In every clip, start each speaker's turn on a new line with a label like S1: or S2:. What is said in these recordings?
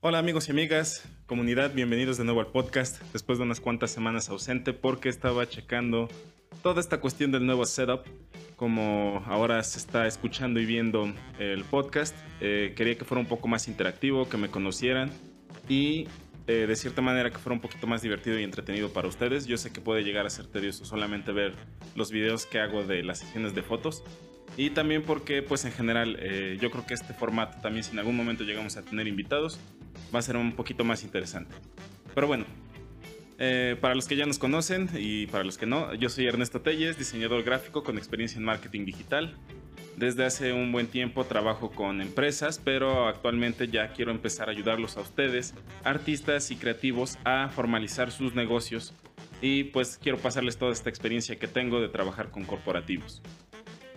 S1: Hola amigos y amigas, comunidad, bienvenidos de nuevo al podcast después de unas cuantas semanas ausente porque estaba checando toda esta cuestión del nuevo setup. Como ahora se está escuchando y viendo el podcast, eh, quería que fuera un poco más interactivo, que me conocieran y eh, de cierta manera que fuera un poquito más divertido y entretenido para ustedes. Yo sé que puede llegar a ser tedioso solamente ver los videos que hago de las sesiones de fotos. Y también porque, pues en general, eh, yo creo que este formato también, si en algún momento llegamos a tener invitados, va a ser un poquito más interesante. Pero bueno, eh, para los que ya nos conocen y para los que no, yo soy Ernesto Telles, diseñador gráfico con experiencia en marketing digital. Desde hace un buen tiempo trabajo con empresas, pero actualmente ya quiero empezar a ayudarlos a ustedes, artistas y creativos, a formalizar sus negocios y pues quiero pasarles toda esta experiencia que tengo de trabajar con corporativos.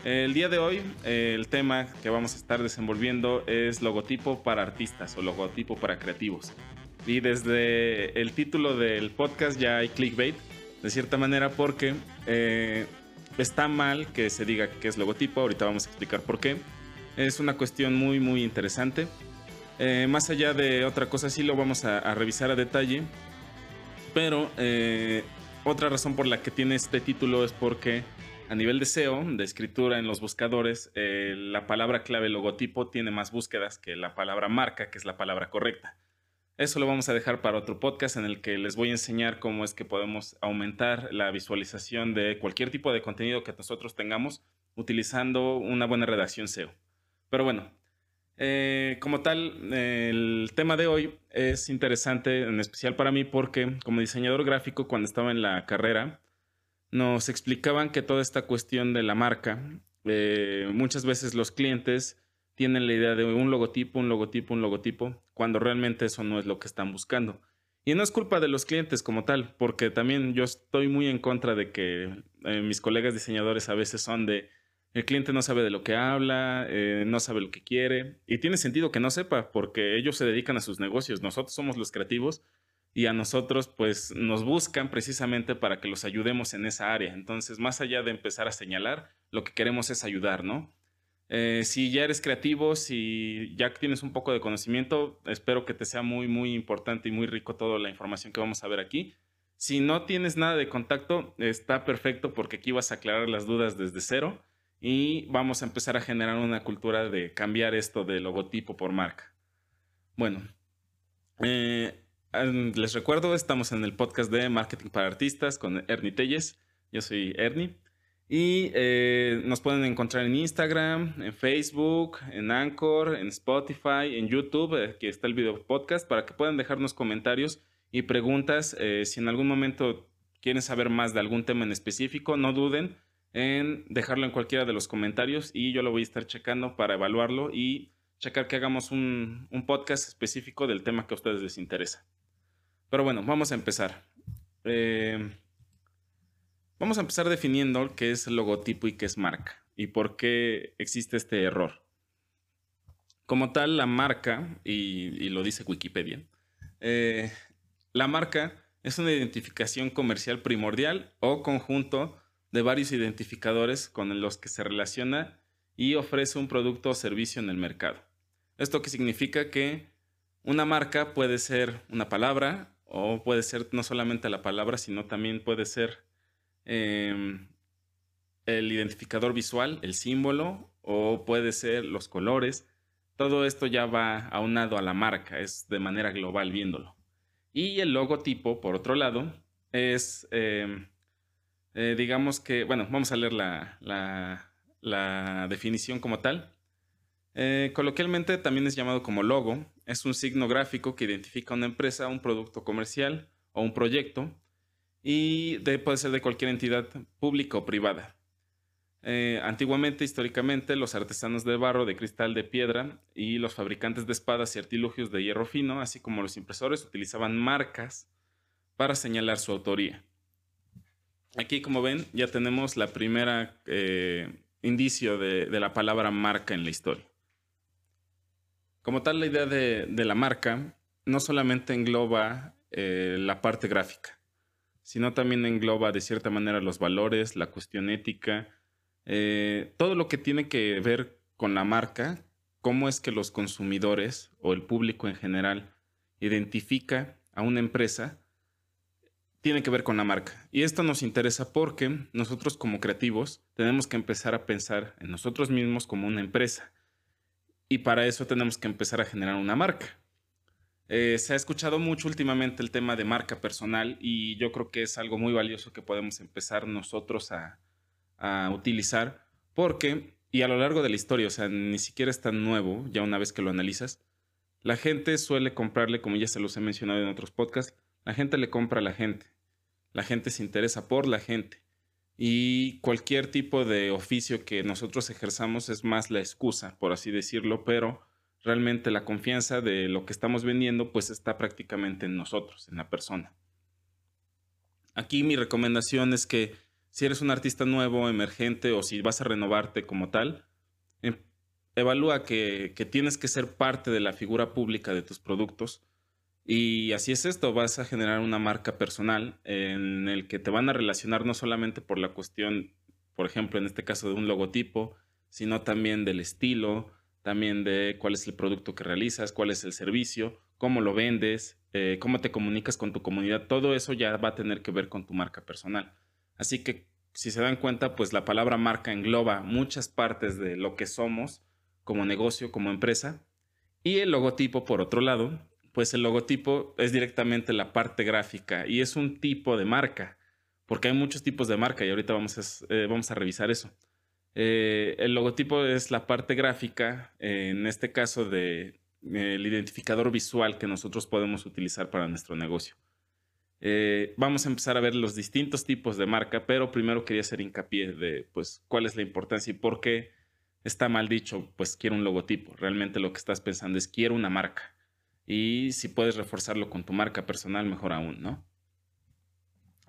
S1: El día de hoy el tema que vamos a estar desenvolviendo es logotipo para artistas o logotipo para creativos. Y desde el título del podcast ya hay clickbait, de cierta manera, porque eh, está mal que se diga que es logotipo, ahorita vamos a explicar por qué. Es una cuestión muy, muy interesante. Eh, más allá de otra cosa, sí lo vamos a, revisar a detalle. Pero eh, otra razón por la que tiene este título es porque a nivel de SEO, de escritura en los buscadores, eh, la palabra clave logotipo tiene más búsquedas que la palabra marca, que es la palabra correcta. Eso lo vamos a dejar para otro podcast en el que les voy a enseñar cómo es que podemos aumentar la visualización de cualquier tipo de contenido que nosotros tengamos utilizando una buena redacción SEO. Pero bueno, eh, como tal, el tema de hoy es interesante, en especial para mí, porque como diseñador gráfico, cuando estaba en la carrera, nos explicaban que toda esta cuestión de la marca, eh, muchas veces los clientes tienen la idea de un logotipo, un logotipo, un logotipo, cuando realmente eso no es lo que están buscando. Y no es culpa de los clientes como tal, porque también yo estoy muy en contra de que eh, mis colegas diseñadores a veces son de el cliente no sabe de lo que habla, eh, no sabe lo que quiere, y tiene sentido que no sepa, porque ellos se dedican a sus negocios, nosotros somos los creativos y a nosotros pues nos buscan precisamente para que los ayudemos en esa área. Entonces, más allá de empezar a señalar, lo que queremos es ayudar, ¿no? Eh, si ya eres creativo, si ya tienes un poco de conocimiento, espero que te sea muy, muy importante y muy rico toda la información que vamos a ver aquí. Si no tienes nada de contacto, está perfecto porque aquí vas a aclarar las dudas desde cero y vamos a empezar a generar una cultura de cambiar esto de logotipo por marca. Bueno, eh, les recuerdo, estamos en el podcast de Marketing para Artistas con Ernie Telles. Yo soy Ernie. Y eh, nos pueden encontrar en Instagram, en Facebook, en Anchor, en Spotify, en YouTube. Aquí está el video podcast para que puedan dejarnos comentarios y preguntas. Eh, si en algún momento quieren saber más de algún tema en específico, no duden en dejarlo en cualquiera de los comentarios y yo lo voy a estar checando para evaluarlo y checar que hagamos un, un podcast específico del tema que a ustedes les interesa. Pero bueno, vamos a empezar. Eh, vamos a empezar definiendo qué es logotipo y qué es marca y por qué existe este error. Como tal, la marca, y, lo dice Wikipedia, eh, la marca es una identificación comercial primordial o conjunto de varios identificadores con los que se relaciona y ofrece un producto o servicio en el mercado. Esto que significa que una marca puede ser una palabra, o puede ser no solamente la palabra, sino también puede ser em, el identificador visual, el símbolo, o puede ser los colores. Todo esto ya va aunado a la marca, es de manera global viéndolo. Y el logotipo, por otro lado, es, em, eh, digamos que, bueno, vamos a leer la, la definición como tal. Eh, coloquialmente también es llamado como logo. Es un signo gráfico que identifica una empresa, un producto comercial o un proyecto y puede ser de cualquier entidad pública o privada. Eh, antiguamente, históricamente, los artesanos de barro, de cristal, de piedra y los fabricantes de espadas y artilugios de hierro fino, así como los impresores, utilizaban marcas para señalar su autoría. Aquí, como ven, ya tenemos la primera eh, indicio de la palabra marca en la historia. Como tal, la idea de, la marca no solamente engloba eh, la parte gráfica, sino también engloba de cierta manera los valores, la cuestión ética, eh, todo lo que tiene que ver con la marca, cómo es que los consumidores o el público en general identifica a una empresa tiene que ver con la marca. Y esto nos interesa porque nosotros como creativos tenemos que empezar a pensar en nosotros mismos como una empresa. Y para eso tenemos que empezar a generar una marca. Eh, se ha escuchado mucho últimamente el tema de marca personal y yo creo que es algo muy valioso que podemos empezar nosotros a, a utilizar porque, y a lo largo de la historia, o sea, ni siquiera es tan nuevo, ya una vez que lo analizas, la gente suele comprarle, como ya se los he mencionado en otros podcasts, la gente le compra a la gente. La gente se interesa por la gente. Y cualquier tipo de oficio que nosotros ejerzamos es más la excusa, por así decirlo, pero realmente la confianza de lo que estamos vendiendo pues está prácticamente en nosotros, en la persona. Aquí mi recomendación es que si eres un artista nuevo, emergente o si vas a renovarte como tal, em, evalúa que, que tienes que ser parte de la figura pública de tus productos y así es esto, vas a generar una marca personal en el que te van a relacionar no solamente por la cuestión, por ejemplo, en este caso de un logotipo, sino también del estilo, también de cuál es el producto que realizas, cuál es el servicio, cómo lo vendes, eh, cómo te comunicas con tu comunidad. Todo eso ya va a tener que ver con tu marca personal. Así que si se dan cuenta, pues la palabra marca engloba muchas partes de lo que somos como negocio, como empresa. Y el logotipo, por otro lado, pues el logotipo es directamente la parte gráfica y es un tipo de marca, porque hay muchos tipos de marca y ahorita vamos a, eh, vamos a revisar eso. Eh, el logotipo es la parte gráfica, en este caso de el identificador visual que nosotros podemos utilizar para nuestro negocio. Eh, vamos a empezar a ver los distintos tipos de marca, pero primero quería hacer hincapié de pues cuál es la importancia y por qué está mal dicho, pues quiero un logotipo. Realmente lo que estás pensando es quiero una marca. Y si puedes reforzarlo con tu marca personal, mejor aún, ¿no?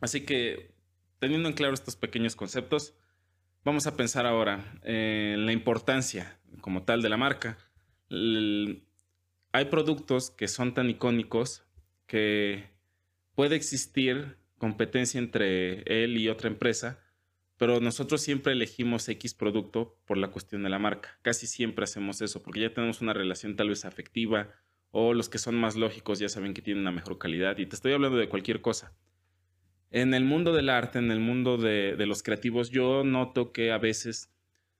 S1: Así que, teniendo en claro estos pequeños conceptos, vamos a pensar ahora en la importancia como tal de la marca. hay productos que son tan icónicos que puede existir competencia entre él y otra empresa, pero nosotros siempre elegimos X producto por la cuestión de la marca. Casi siempre hacemos eso porque ya tenemos una relación tal vez afectiva o los que son más lógicos ya saben que tienen una mejor calidad y te estoy hablando de cualquier cosa. En el mundo del arte, en el mundo de, los creativos, yo noto que a veces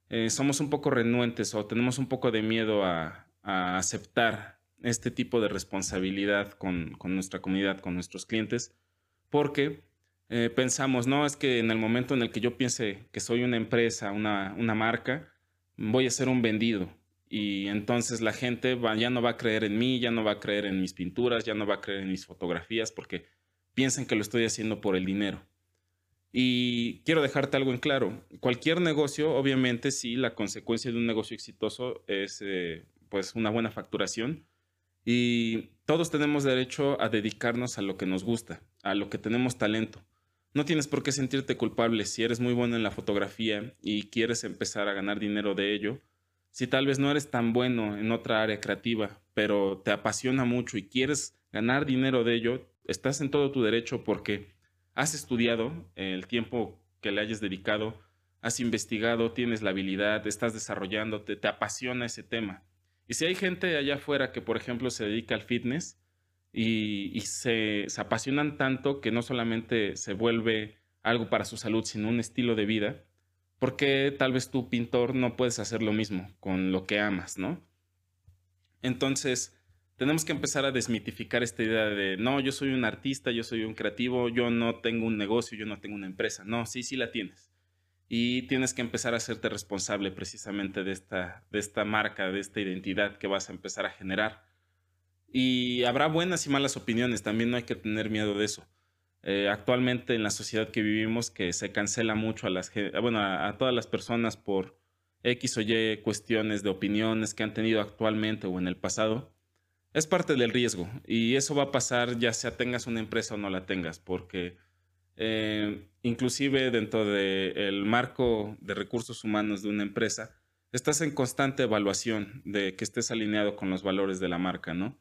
S1: eh, somos un poco renuentes o tenemos un poco de miedo a, aceptar este tipo de responsabilidad con, nuestra comunidad, con nuestros clientes, porque eh, pensamos, no, es que en el momento en el que yo piense que soy una empresa, una, una marca, voy a ser un vendido, y entonces la gente ya no va a creer en mí, ya no va a creer en mis pinturas, ya no va a creer en mis fotografías porque piensan que lo estoy haciendo por el dinero. Y quiero dejarte algo en claro. Cualquier negocio, obviamente, sí, la consecuencia de un negocio exitoso es eh, pues una buena facturación. Y todos tenemos derecho a dedicarnos a lo que nos gusta, a lo que tenemos talento. No tienes por qué sentirte culpable si eres muy bueno en la fotografía y quieres empezar a ganar dinero de ello si tal vez no eres tan bueno en otra área creativa, pero te apasiona mucho y quieres ganar dinero de ello, estás en todo tu derecho porque has estudiado el tiempo que le hayas dedicado, has investigado, tienes la habilidad, estás desarrollándote, te apasiona ese tema. Y si hay gente allá afuera que, por ejemplo, se dedica al fitness y, se, se apasionan tanto que no solamente se vuelve algo para su salud, sino un estilo de vida, ¿por qué tal vez tú, pintor, no puedes hacer lo mismo con lo que amas, no? Entonces, tenemos que empezar a desmitificar esta idea de, no, yo soy un artista, yo soy un creativo, yo no tengo un negocio, yo no tengo una empresa. No, sí, sí la tienes. Y tienes que empezar a hacerte responsable precisamente de esta, de esta marca, de esta identidad que vas a empezar a generar. Y habrá buenas y malas opiniones, también no hay que tener miedo de eso. Eh, actualmente en la sociedad que vivimos que se cancela mucho a las bueno, a, todas las personas por X o Y cuestiones de opiniones que han tenido actualmente o en el pasado, es parte del riesgo y eso va a pasar ya sea tengas una empresa o no la tengas, porque eh, inclusive dentro del marco de recursos humanos de una empresa, estás en constante evaluación de que estés alineado con los valores de la marca, ¿no?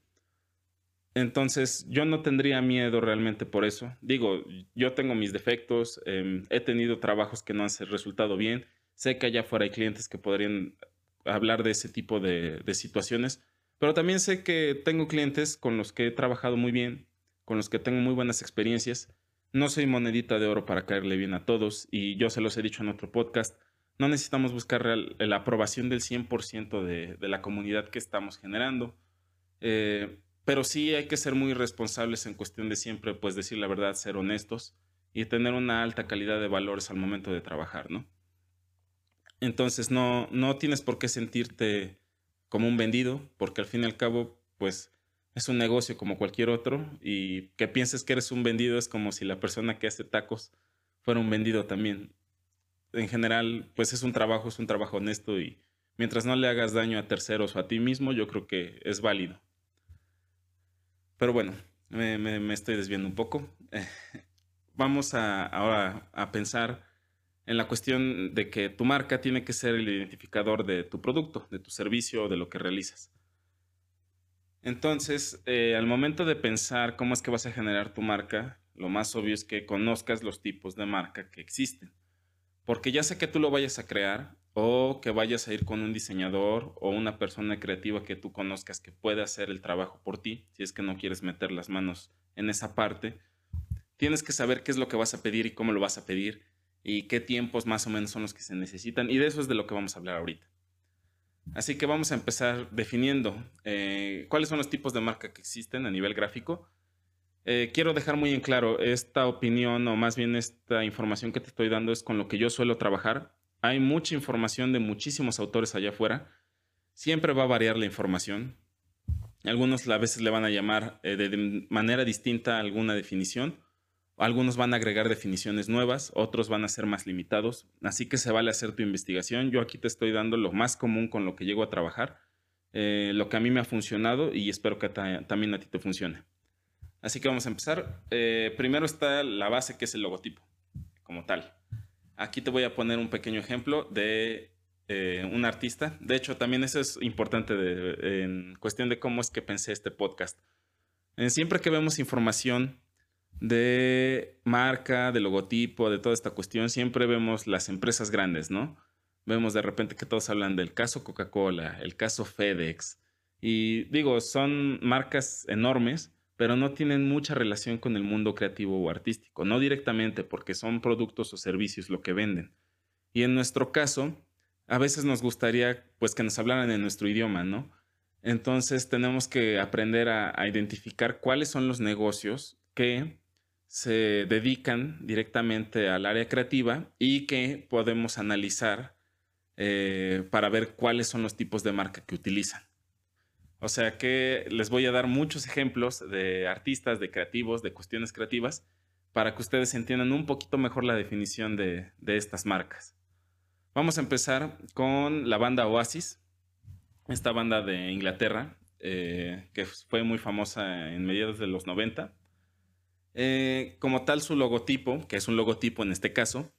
S1: Entonces, yo no tendría miedo realmente por eso. Digo, yo tengo mis defectos, em, he tenido trabajos que no han resultado bien, sé que allá afuera hay clientes que podrían hablar de ese tipo de, situaciones, Pero también sé que tengo clientes con los que he trabajado muy bien, con los que tengo muy buenas experiencias. No soy monedita de oro para caerle bien a todos y yo se los he dicho en otro podcast. No necesitamos buscar la aprobación del 100% de, de, la comunidad que estamos generando. Eh, pero sí hay que ser muy responsables en cuestión de siempre, pues decir la verdad, ser honestos y tener una alta calidad de valores al momento de trabajar, ¿no? Entonces no, no tienes por qué sentirte como un vendido, porque al fin y al cabo, pues es un negocio como cualquier otro y que pienses que eres un vendido es como si la persona que hace tacos fuera un vendido también. En general, pues es un trabajo, es un trabajo honesto y mientras no le hagas daño a terceros o a ti mismo, yo creo que es válido. Pero bueno, me, estoy desviando un poco. vamos a, ahora a pensar en la cuestión de que tu marca tiene que ser el identificador de tu producto, de tu servicio, de lo que realizas. Entonces, eh, al momento de pensar cómo es que vas a generar tu marca, lo más obvio es que conozcas los tipos de marca que existen. Porque ya sea que tú lo vayas a crear o que vayas a ir con un diseñador o una persona creativa que tú conozcas que puede hacer el trabajo por ti, si es que no quieres meter las manos en esa parte, tienes que saber qué es lo que vas a pedir y cómo lo vas a pedir y qué tiempos más o menos son los que se necesitan y de eso es de lo que vamos a hablar ahorita. Así que vamos a empezar definiendo eh, cuáles son los tipos de marca que existen a nivel gráfico. Eh, quiero dejar muy en claro esta opinión o más bien esta información que te estoy dando es con lo que yo suelo trabajar hay mucha información de muchísimos autores allá afuera. Siempre va a variar la información. Algunos a veces le van a llamar eh, de manera distinta alguna definición. Algunos van a agregar definiciones nuevas, otros van a ser más limitados. Así que se vale hacer tu investigación. Yo aquí te estoy dando lo más común con lo que llego a trabajar, eh, lo que a mí me ha funcionado y espero que también a ti te funcione. Así que vamos a empezar. Eh, primero está la base que es el logotipo, como tal. Aquí te voy a poner un pequeño ejemplo de eh, un artista. De hecho, también eso es importante en cuestión de cómo es que pensé este podcast. Eh, siempre que vemos información de marca, de logotipo, de toda esta cuestión, siempre vemos las empresas grandes, ¿no? Vemos de repente que todos hablan del caso Coca-Cola, el caso FedEx. Y digo, son marcas enormes, pero no tienen mucha relación con el mundo creativo o artístico, no directamente porque son productos o servicios lo que venden. Y en nuestro caso, a veces nos gustaría pues que nos hablaran en nuestro idioma, ¿no? Entonces tenemos que aprender a, identificar cuáles son los negocios que se dedican directamente al área creativa y que podemos analizar eh, para ver cuáles son los tipos de marca que utilizan. O sea que les voy a dar muchos ejemplos de artistas, de creativos, de cuestiones creativas, para que ustedes entiendan un poquito mejor la definición de, estas marcas. Vamos a empezar con la banda Oasis, esta banda de Inglaterra, eh, que fue muy famosa en mediados de los 90. Eh, como tal, su logotipo, que es un logotipo en este caso,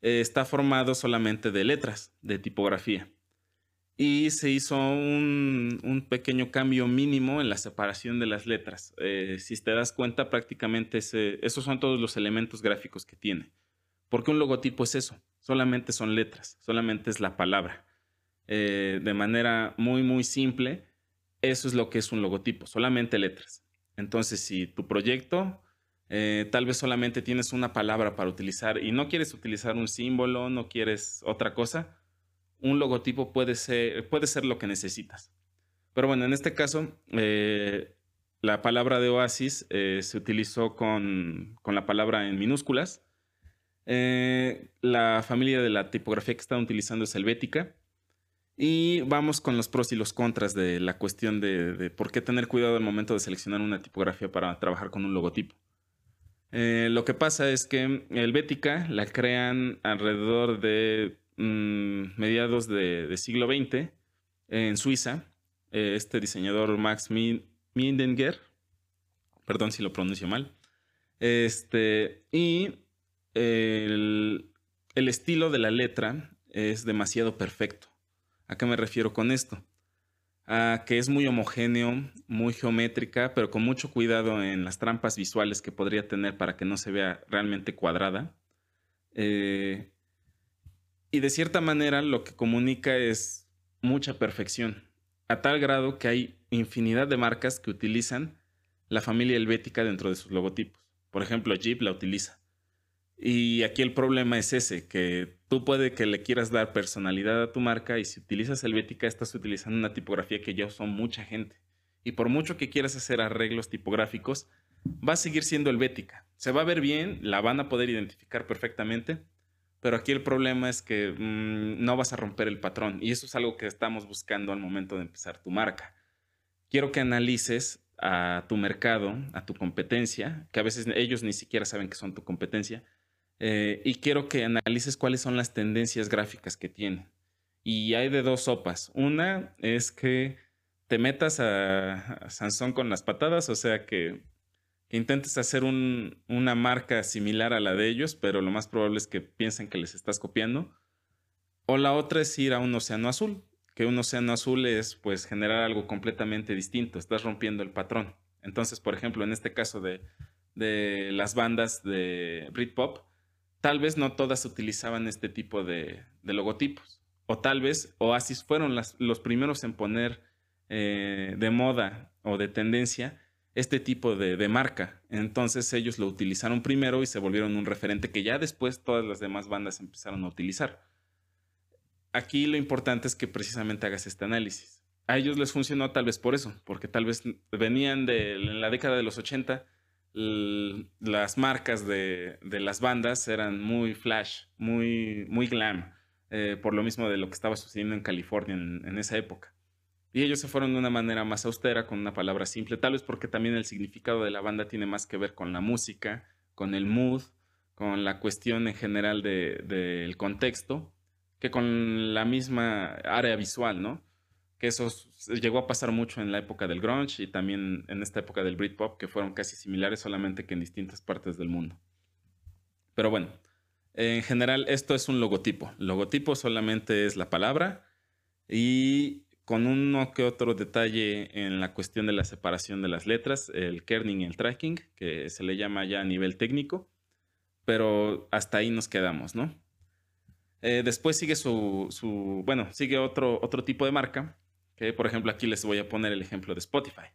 S1: eh, está formado solamente de letras, de tipografía y se hizo un, pequeño cambio mínimo en la separación de las letras. Eh, si te das cuenta, prácticamente esos son todos los elementos gráficos que tiene. Porque un logotipo es eso, solamente son letras, solamente es la palabra. Eh, de manera muy, muy simple, eso es lo que es un logotipo, solamente letras. Entonces, si tu proyecto eh, tal vez solamente tienes una palabra para utilizar y no quieres utilizar un símbolo, no quieres otra cosa, un logotipo puede ser, puede ser lo que necesitas. Pero bueno, en este caso, eh, la palabra de Oasis eh, se utilizó con, la palabra en minúsculas. Eh, la familia de la tipografía que están utilizando es helvética. Y vamos con los pros y los contras de la cuestión de, de por qué tener cuidado al momento de seleccionar una tipografía para trabajar con un logotipo. lo que pasa es que Helvética la crean alrededor de Mm, mediados de, siglo XX en Suiza. Eh, este diseñador Max Mindenger, perdón si lo pronuncio mal, este, y el, estilo de la letra es demasiado perfecto. ¿A qué me refiero con esto? A que es muy homogéneo, muy geométrica, pero con mucho cuidado en las trampas visuales que podría tener para que no se vea realmente cuadrada. Eh, y de cierta manera lo que comunica es mucha perfección, a tal grado que hay infinidad de marcas que utilizan la familia helvética dentro de sus logotipos. Por ejemplo, Jeep la utiliza. Y aquí el problema es ese, que tú puede que le quieras dar personalidad a tu marca y si utilizas helvética estás utilizando una tipografía que ya usó mucha gente. Y por mucho que quieras hacer arreglos tipográficos, va a seguir siendo helvética. Se va a ver bien, la van a poder identificar perfectamente, pero aquí el problema es que mm, no vas a romper el patrón y eso es algo que estamos buscando al momento de empezar tu marca. Quiero que analices a tu mercado, a tu competencia, que a veces ellos ni siquiera saben que son tu competencia, eh, y quiero que analices cuáles son las tendencias gráficas que tienen. Y hay de dos sopas. Una es que te metas a, Sansón con las patadas, o sea que, intentes hacer una marca similar a la de ellos, pero lo más probable es que piensen que les estás copiando. O la otra es ir a un océano azul, que un océano azul es pues generar algo completamente distinto, estás rompiendo el patrón. Entonces, por ejemplo, en este caso de, de las bandas de Britpop, tal vez no todas utilizaban este tipo de, logotipos. O tal vez Oasis fueron los primeros en poner eh, de moda o de tendencia este tipo de, marca. Entonces ellos lo utilizaron primero y se volvieron un referente que ya después todas las demás bandas empezaron a utilizar. Aquí lo importante es que precisamente hagas este análisis. A ellos les funcionó tal vez por eso, porque tal vez venían de en la década de los 80 las marcas de, las bandas eran muy flash, muy, muy glam, eh, por lo mismo de lo que estaba sucediendo en California en, esa época. Y ellos se fueron de una manera más austera, con una palabra simple, tal vez porque también el significado de la banda tiene más que ver con la música, con el mood, con la cuestión en general del contexto, que con la misma área visual, ¿no? que eso llegó a pasar mucho en la época del grunge y también en esta época del Britpop, que fueron casi similares, solamente que en distintas partes del mundo. Pero bueno, en general esto es un logotipo. logotipo solamente es la palabra y con uno que otro detalle en la cuestión de la separación de las letras, el kerning y el tracking, que se le llama ya a nivel técnico, pero hasta ahí nos quedamos, ¿no? Eh, después sigue su, bueno, sigue otro, otro tipo de marca, que por ejemplo aquí les voy a poner el ejemplo de Spotify.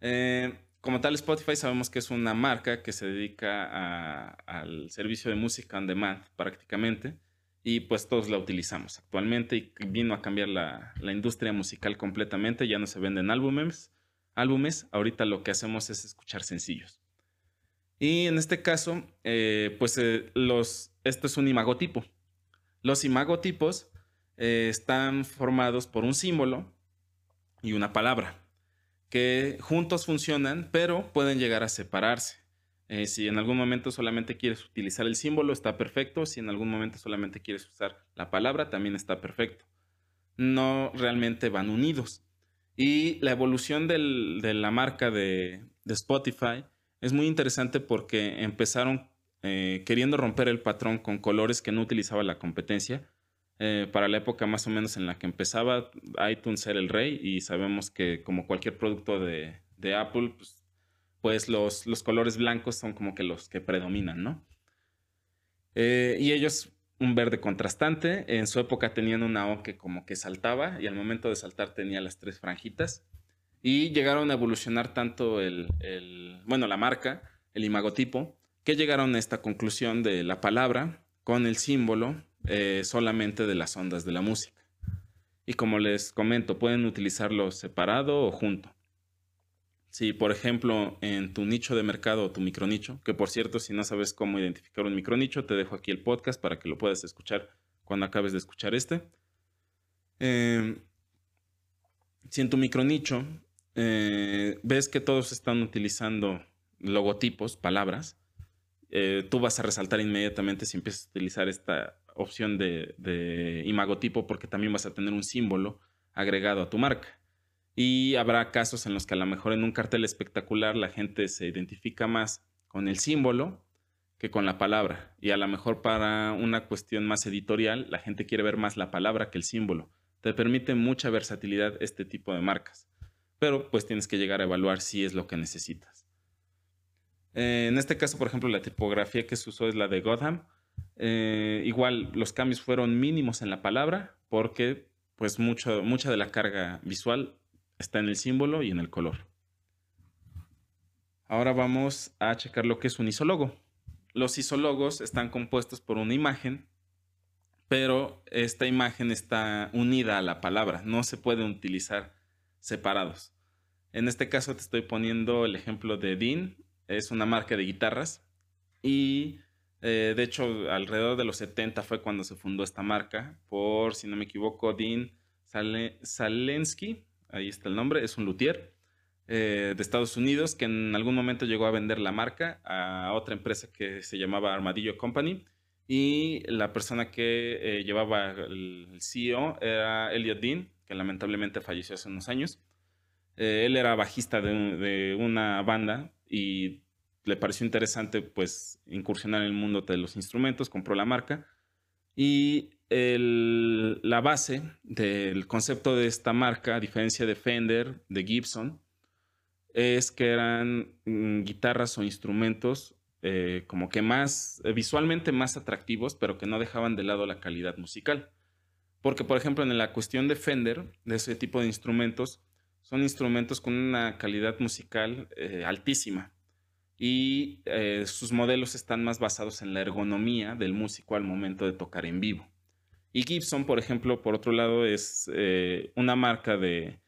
S1: Eh, como tal, Spotify sabemos que es una marca que se dedica al servicio de música on demand prácticamente y pues todos la utilizamos actualmente y vino a cambiar la, industria musical completamente, ya no se venden álbumes, álbumes, ahorita lo que hacemos es escuchar sencillos. Y en este caso, eh, pues eh, los, esto es un imagotipo. Los imagotipos eh, están formados por un símbolo y una palabra, que juntos funcionan, pero pueden llegar a separarse. Eh, si en algún momento solamente quieres utilizar el símbolo, está perfecto. Si en algún momento solamente quieres usar la palabra, también está perfecto. No realmente van unidos. Y la evolución de la marca de, Spotify es muy interesante porque empezaron eh, queriendo romper el patrón con colores que no utilizaba la competencia eh, para la época más o menos en la que empezaba, iTunes era el rey y sabemos que como cualquier producto de, Apple, pues, pues, los, los, colores blancos son como que los que predominan, ¿no? Eh, y ellos un verde contrastante, en su época tenían una O que como que saltaba y al momento de saltar tenía las tres franjitas y llegaron a evolucionar tanto el, el bueno, la marca, el imagotipo, que llegaron a esta conclusión de la palabra con el símbolo eh, solamente de las ondas de la música. Y como les comento, pueden utilizarlo separado o junto. Si, por ejemplo, en tu nicho de mercado o tu micronicho, que por cierto, si no sabes cómo identificar un micronicho, te dejo aquí el podcast para que lo puedas escuchar cuando acabes de escuchar este. Em, si en tu micronicho eh, ves que todos están utilizando logotipos, palabras, eh, tú vas a resaltar inmediatamente si empiezas a utilizar esta opción de, imagotipo porque también vas a tener un símbolo agregado a tu marca. Y habrá casos en los que a lo mejor en un cartel espectacular la gente se identifica más con el símbolo que con la palabra. Y a lo mejor para una cuestión más editorial la gente quiere ver más la palabra que el símbolo. Te permite mucha versatilidad este tipo de marcas. Pero pues tienes que llegar a evaluar si es lo que necesitas. Eh, en este caso, por ejemplo, la tipografía que se usó es la de Gotham eh, igual los cambios fueron mínimos en la palabra porque pues mucha de la carga visual está en el símbolo y en el color. Ahora vamos a checar lo que es un isólogo. Los isólogos están compuestos por una imagen, pero esta imagen está unida a la palabra, no se pueden utilizar separados. En este caso te estoy poniendo el ejemplo de Dean, es una marca de guitarras y eh, de hecho alrededor de los 70 fue cuando se fundó esta marca por, si no me equivoco, Dean Salensky, ahí está el nombre, es un luthier eh, de Estados Unidos que en algún momento llegó a vender la marca a otra empresa que se llamaba Armadillo Company y la persona que eh, llevaba el CEO era Elliot Dean, que lamentablemente falleció hace unos años. Eh, él era bajista de, una banda y le pareció interesante pues incursionar en el mundo de los instrumentos, compró la marca y la base del concepto de esta marca, a diferencia de Fender, de Gibson, es que eran mm, guitarras o instrumentos eh, como que más, eh, visualmente más atractivos, pero que no dejaban de lado la calidad musical. Porque, por ejemplo, en la cuestión de Fender, de ese tipo de instrumentos, son instrumentos con una calidad musical eh, altísima. Y sus modelos están más basados en la ergonomía del músico al momento de tocar en vivo. Y Gibson, por ejemplo, por otro lado, es una marca de,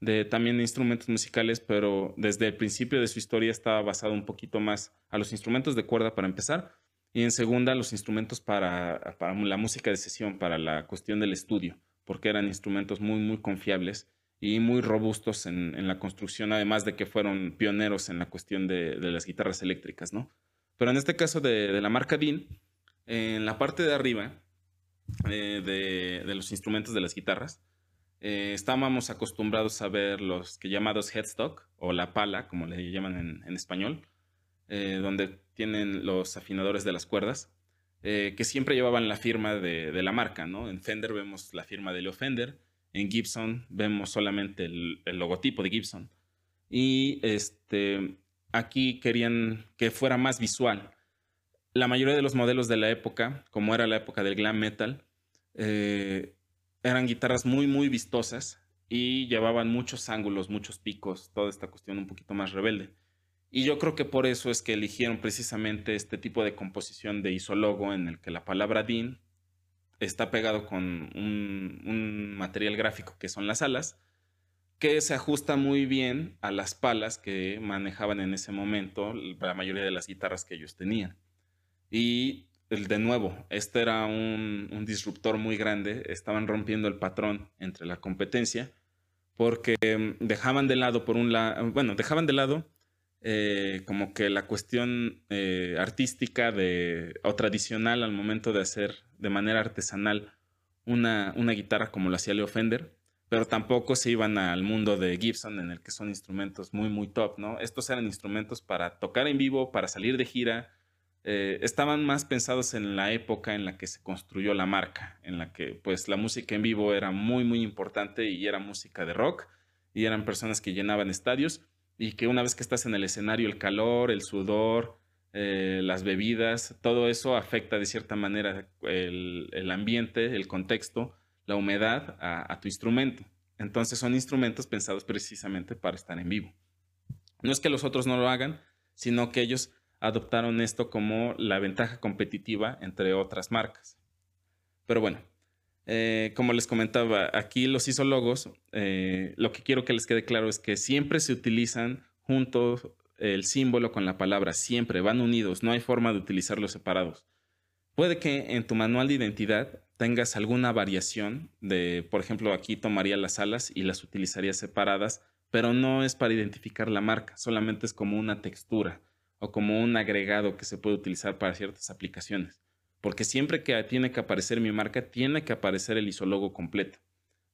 S1: de instrumentos musicales, pero desde el principio de su historia estaba basado un poquito más a los instrumentos de cuerda para empezar y en segunda los instrumentos para, la música de sesión, para la cuestión del estudio, porque eran instrumentos muy, muy confiables y muy robustos en, la construcción, además de que fueron pioneros en la cuestión de, las guitarras eléctricas, ¿no? Pero en este caso de, la marca Dean, en la parte de arriba eh, de los instrumentos de las guitarras, eh, estábamos acostumbrados a ver los que llamados headstock o la pala, como le llaman en, español, eh, donde tienen los afinadores de las cuerdas, que siempre llevaban la firma de, la marca, ¿no? En Fender vemos la firma de Leo Fender, en Gibson vemos solamente el, el logotipo de Gibson. Y este, aquí querían que fuera más visual. La mayoría de los modelos de la época, como era la época del glam metal, eran guitarras muy, muy vistosas y llevaban muchos ángulos, muchos picos, toda esta cuestión un poquito más rebelde. Y yo creo que por eso es que eligieron precisamente este tipo de composición de isólogo en el que la palabra DIN está pegado con un, un, material gráfico que son las alas, que se ajusta muy bien a las palas que manejaban en ese momento la mayoría de las guitarras que ellos tenían. Y de nuevo, este era un, disruptor muy grande, estaban rompiendo el patrón entre la competencia, porque mm, dejaban de lado, por un lado, bueno, dejaban de lado eh, como que la cuestión eh, artística de, o tradicional al momento de hacer de manera artesanal una, una guitarra como lo hacía Leo Fender, pero tampoco se iban al mundo de Gibson en el que son instrumentos muy, muy top, ¿no? Estos eran instrumentos para tocar en vivo, para salir de gira, eh, estaban más pensados en la época en la que se construyó la marca, en la que pues la música en vivo era muy muy importante y era música de rock y eran personas que llenaban estadios y que una vez que estás en el escenario el calor, el sudor, eh, las bebidas, todo eso afecta de cierta manera el, ambiente, el contexto, la humedad a, a tu instrumento. Entonces son instrumentos pensados precisamente para estar en vivo. No es que los otros no lo hagan, sino que ellos adoptaron esto como la ventaja competitiva entre otras marcas. Pero bueno, eh, como les comentaba, aquí los isólogos, eh, lo que quiero que les quede claro es que siempre se utilizan juntos el símbolo con la palabra, siempre van unidos, no hay forma de utilizarlos separados. Puede que en tu manual de identidad tengas alguna variación de, por ejemplo, aquí tomaría las alas y las utilizaría separadas, pero no es para identificar la marca, solamente es como una textura o como un agregado que se puede utilizar para ciertas aplicaciones. Porque siempre que tiene que aparecer mi marca, tiene que aparecer el isólogo completo.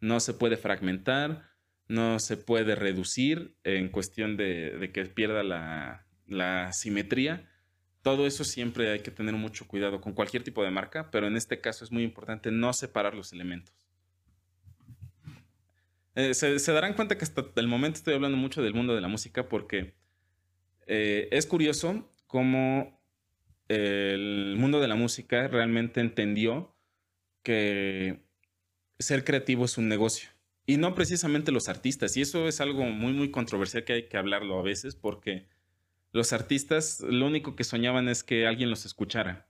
S1: No se puede fragmentar, no se puede reducir en cuestión de, que pierda la, simetría. Todo eso siempre hay que tener mucho cuidado con cualquier tipo de marca, pero en este caso es muy importante no separar los elementos. Eh, se, se, darán cuenta que hasta el momento estoy hablando mucho del mundo de la música porque eh, es curioso cómo el mundo de la música realmente entendió que ser creativo es un negocio Y no precisamente los artistas. Y eso es algo muy, muy controversial que hay que hablarlo a veces porque los artistas lo único que soñaban es que alguien los escuchara.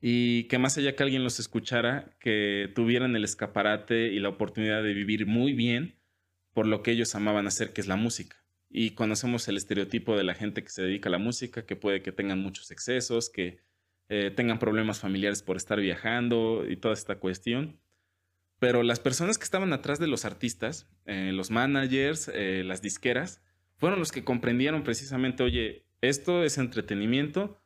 S1: Y que más allá que alguien los escuchara, que tuvieran el escaparate y la oportunidad de vivir muy bien por lo que ellos amaban hacer, que es la música. Y conocemos el estereotipo de la gente que se dedica a la música, que puede que tengan muchos excesos, que eh, tengan problemas familiares por estar viajando y toda esta cuestión. Pero las personas que estaban atrás de los artistas, eh, los managers, eh, las disqueras, fueron los que comprendieron precisamente, oye, esto es entretenimiento,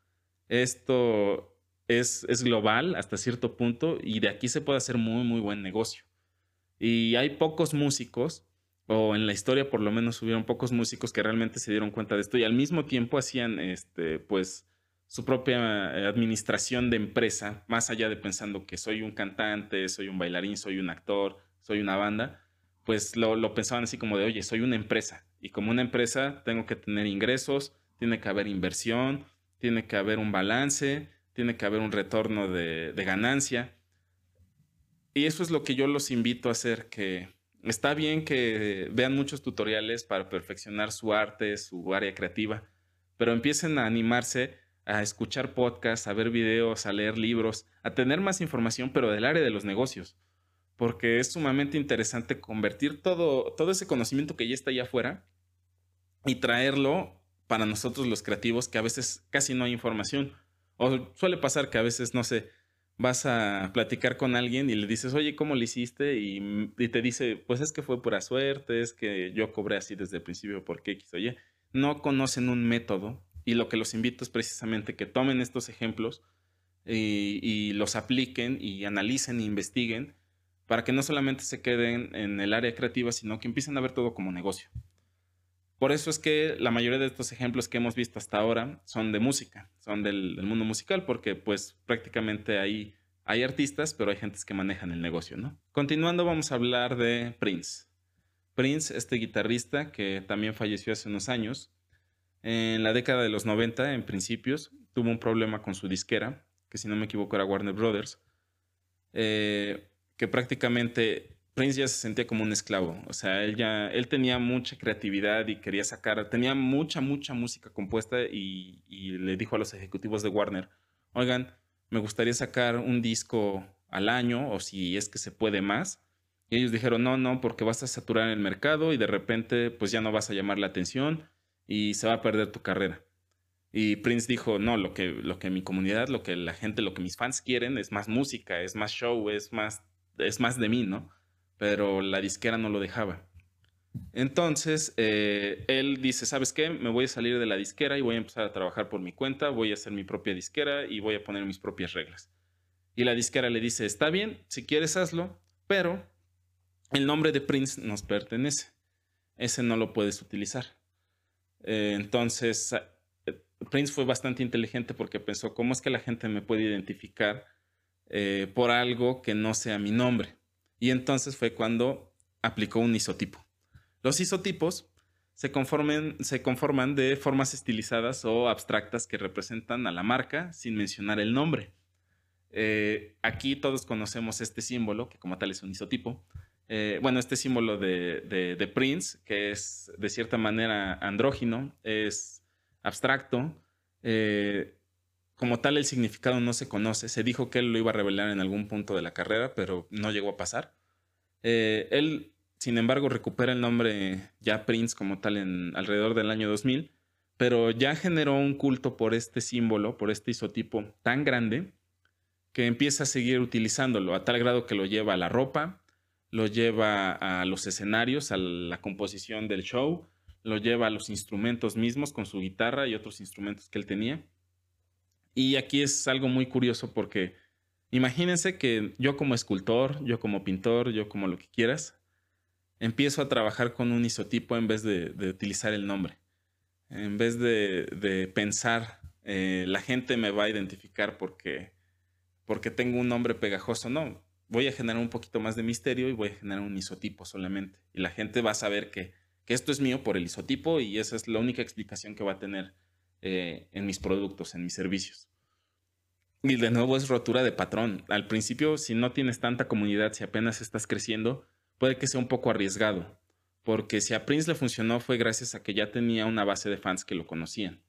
S1: esto es, es global hasta cierto punto y de aquí se puede hacer muy, muy buen negocio. Y hay pocos músicos, o en la historia por lo menos hubieron pocos músicos que realmente se dieron cuenta de esto y al mismo tiempo hacían, este, pues, su propia eh, administración de empresa, más allá de pensando que soy un cantante, soy un bailarín, soy un actor, soy una banda, pues lo, pensaban así como de, oye, soy una empresa y como una empresa tengo que tener ingresos, tiene que haber inversión, tiene que haber un balance, tiene que haber un retorno de, de ganancia. Y eso es lo que yo los invito a hacer, que está bien que vean muchos tutoriales para perfeccionar su arte, su área creativa, pero empiecen a animarse a escuchar podcasts, a ver videos, a leer libros, a tener más información, pero del área de los negocios. Porque es sumamente interesante convertir todo, todo ese conocimiento que ya está allá afuera y traerlo para nosotros los creativos, que a veces casi no hay información. O suele pasar que a veces, no sé, vas a platicar con alguien y le dices, oye, ¿cómo lo hiciste? Y, y, te dice, pues es que fue pura suerte, es que yo cobré así desde el principio porque X oye. No conocen un método y lo que los invito es precisamente que tomen estos ejemplos y, los apliquen y analicen e investiguen para que no solamente se queden en el área creativa, sino que empiecen a ver todo como negocio. Por eso es que la mayoría de estos ejemplos que hemos visto hasta ahora son de música, son del, mundo musical, porque pues prácticamente ahí hay artistas, pero hay gentes que manejan el negocio, ¿no? Continuando vamos a hablar de Prince. Prince, este guitarrista que también falleció hace unos años, en la década de los 90, en principios, tuvo un problema con su disquera, que si no me equivoco era Warner Brothers, eh, que prácticamente Prince ya se sentía como un esclavo. O sea, él ya, él tenía mucha creatividad y quería sacar, tenía mucha, mucha música compuesta y, le dijo a los ejecutivos de Warner, oigan, me gustaría sacar un disco al año o si es que se puede más. Y ellos dijeron, no, no, porque vas a saturar el mercado y de repente pues ya no vas a llamar la atención y se va a perder tu carrera. Y Prince dijo, no, lo que, lo que mi comunidad, lo que la gente, lo que mis fans quieren es más música, es más show, es más, es más de mí, ¿no? Pero la disquera no lo dejaba. Entonces, eh, él dice, ¿sabes qué? Me voy a salir de la disquera y voy a empezar a trabajar por mi cuenta, voy a hacer mi propia disquera y voy a poner mis propias reglas. Y la disquera le dice, está bien, si quieres hazlo, pero el nombre de Prince nos pertenece. Ese no lo puedes utilizar. Eh, entonces, eh, Prince fue bastante inteligente porque pensó, ¿cómo es que la gente me puede identificar por algo que no sea mi nombre? Y entonces fue cuando aplicó un isotipo. Los isotipos se, se conforman de formas estilizadas o abstractas que representan a la marca sin mencionar el nombre. aquí todos conocemos este símbolo, que como tal es un isotipo, eh, bueno, este símbolo de, Prince, que es de cierta manera andrógino, es abstracto. Eh, como tal, el significado no se conoce. Se dijo que él lo iba a revelar en algún punto de la carrera, pero no llegó a pasar. Eh, él, sin embargo, recupera el nombre ya Prince como tal en alrededor del año 2000, pero ya generó un culto por este símbolo, por este isotipo tan grande, que empieza a seguir utilizándolo a tal grado que lo lleva a la ropa, lo lleva a los escenarios, a la composición del show, lo lleva a los instrumentos mismos con su guitarra y otros instrumentos que él tenía. Y aquí es algo muy curioso porque imagínense que yo como escultor, yo como pintor, yo como lo que quieras, empiezo a trabajar con un isotipo en vez de, utilizar el nombre. En vez de, pensar, eh, la gente me va a identificar porque, porque tengo un nombre pegajoso. No, voy a generar un poquito más de misterio y voy a generar un isotipo solamente. Y la gente va a saber que, esto es mío por el isotipo y esa es la única explicación que va a tener eh, en mis productos, en mis servicios. Y de nuevo es rotura de patrón. Al principio, si no tienes tanta comunidad, si apenas estás creciendo, puede que sea un poco arriesgado, porque si a Prince le funcionó fue gracias a que ya tenía una base de fans que lo conocían.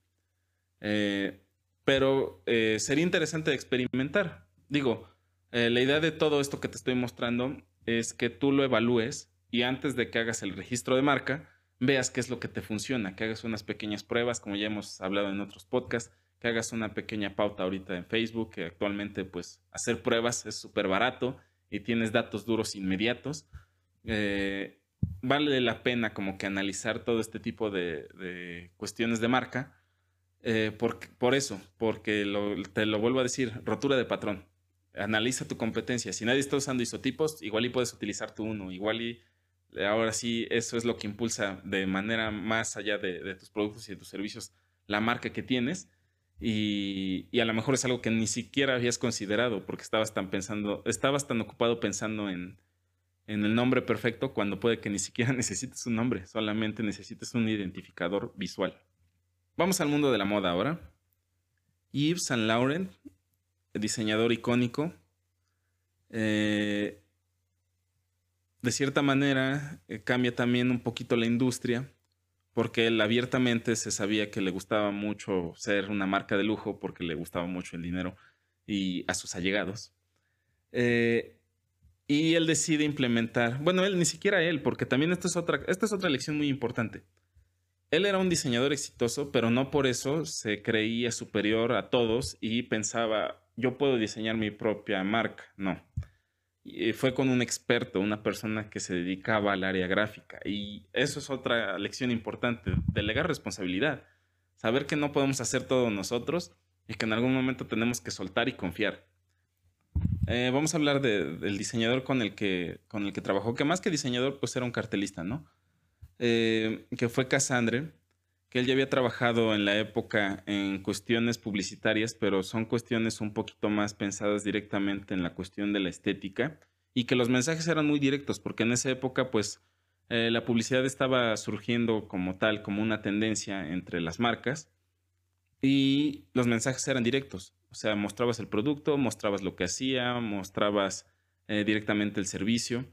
S1: Eh, pero eh, sería interesante experimentar. Digo, la idea de todo esto que te estoy mostrando es que tú lo evalúes y antes de que hagas el registro de marca, veas qué es lo que te funciona, que hagas unas pequeñas pruebas, como ya hemos hablado en otros podcasts, que hagas una pequeña pauta ahorita en Facebook, que actualmente pues hacer pruebas es súper barato y tienes datos duros inmediatos. Eh, vale la pena como que analizar todo este tipo de, cuestiones de marca. Eh, por, eso, porque te lo vuelvo a decir, rotura de patrón analiza tu competencia. Si nadie está usando isotipos, igual y puedes utilizar tú uno. Igual y ahora sí, eso es lo que impulsa de manera más allá de, tus productos y de tus servicios la marca que tienes. Y, a lo mejor es algo que ni siquiera habías considerado porque estabas tan pensando, estabas tan ocupado pensando en, en el nombre perfecto cuando puede que ni siquiera necesites un nombre, solamente necesites un identificador visual. Vamos al mundo de la moda ahora. Yves Saint Laurent diseñador icónico. Eh, de cierta manera eh, cambia también un poquito la industria, porque él abiertamente se sabía que le gustaba mucho ser una marca de lujo, porque le gustaba mucho el dinero y a sus allegados. Eh, y él decide implementar, bueno, él ni siquiera él, porque también esta es otra, esta es otra lección muy importante. Él era un diseñador exitoso, pero no por eso se creía superior a todos y pensaba, yo puedo diseñar mi propia marca, no. Y fue con un experto, una persona que se dedicaba al área gráfica. Y eso es otra lección importante, delegar responsabilidad. Saber que no podemos hacer todo nosotros y que en algún momento tenemos que soltar y confiar. Eh, vamos a hablar del diseñador con el, que, con el que trabajó, que más que diseñador, pues era un cartelista, ¿no? Eh, que fue Cassandre que él ya había trabajado en la época en cuestiones publicitarias, pero son cuestiones un poquito más pensadas directamente en la cuestión de la estética y que los mensajes eran muy directos, porque en esa época pues eh, la publicidad estaba surgiendo como tal, como una tendencia entre las marcas y los mensajes eran directos, o sea, mostrabas el producto, mostrabas lo que hacía, mostrabas eh, directamente el servicio.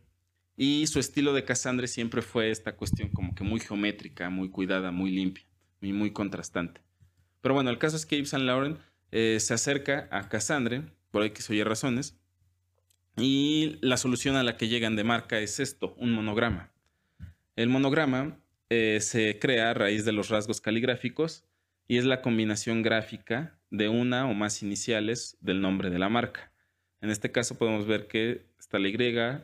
S1: Y su estilo de Cassandre siempre fue esta cuestión como que muy geométrica, muy cuidada, muy limpia y muy contrastante. Pero bueno, el caso es que Yves Saint Laurent eh, se acerca a Cassandre, por ahí que se oye razones, y la solución a la que llegan de marca es esto, un monograma. El monograma eh, se crea a raíz de los rasgos caligráficos y es la combinación gráfica de una o más iniciales del nombre de la marca. En este caso podemos ver que está la Y,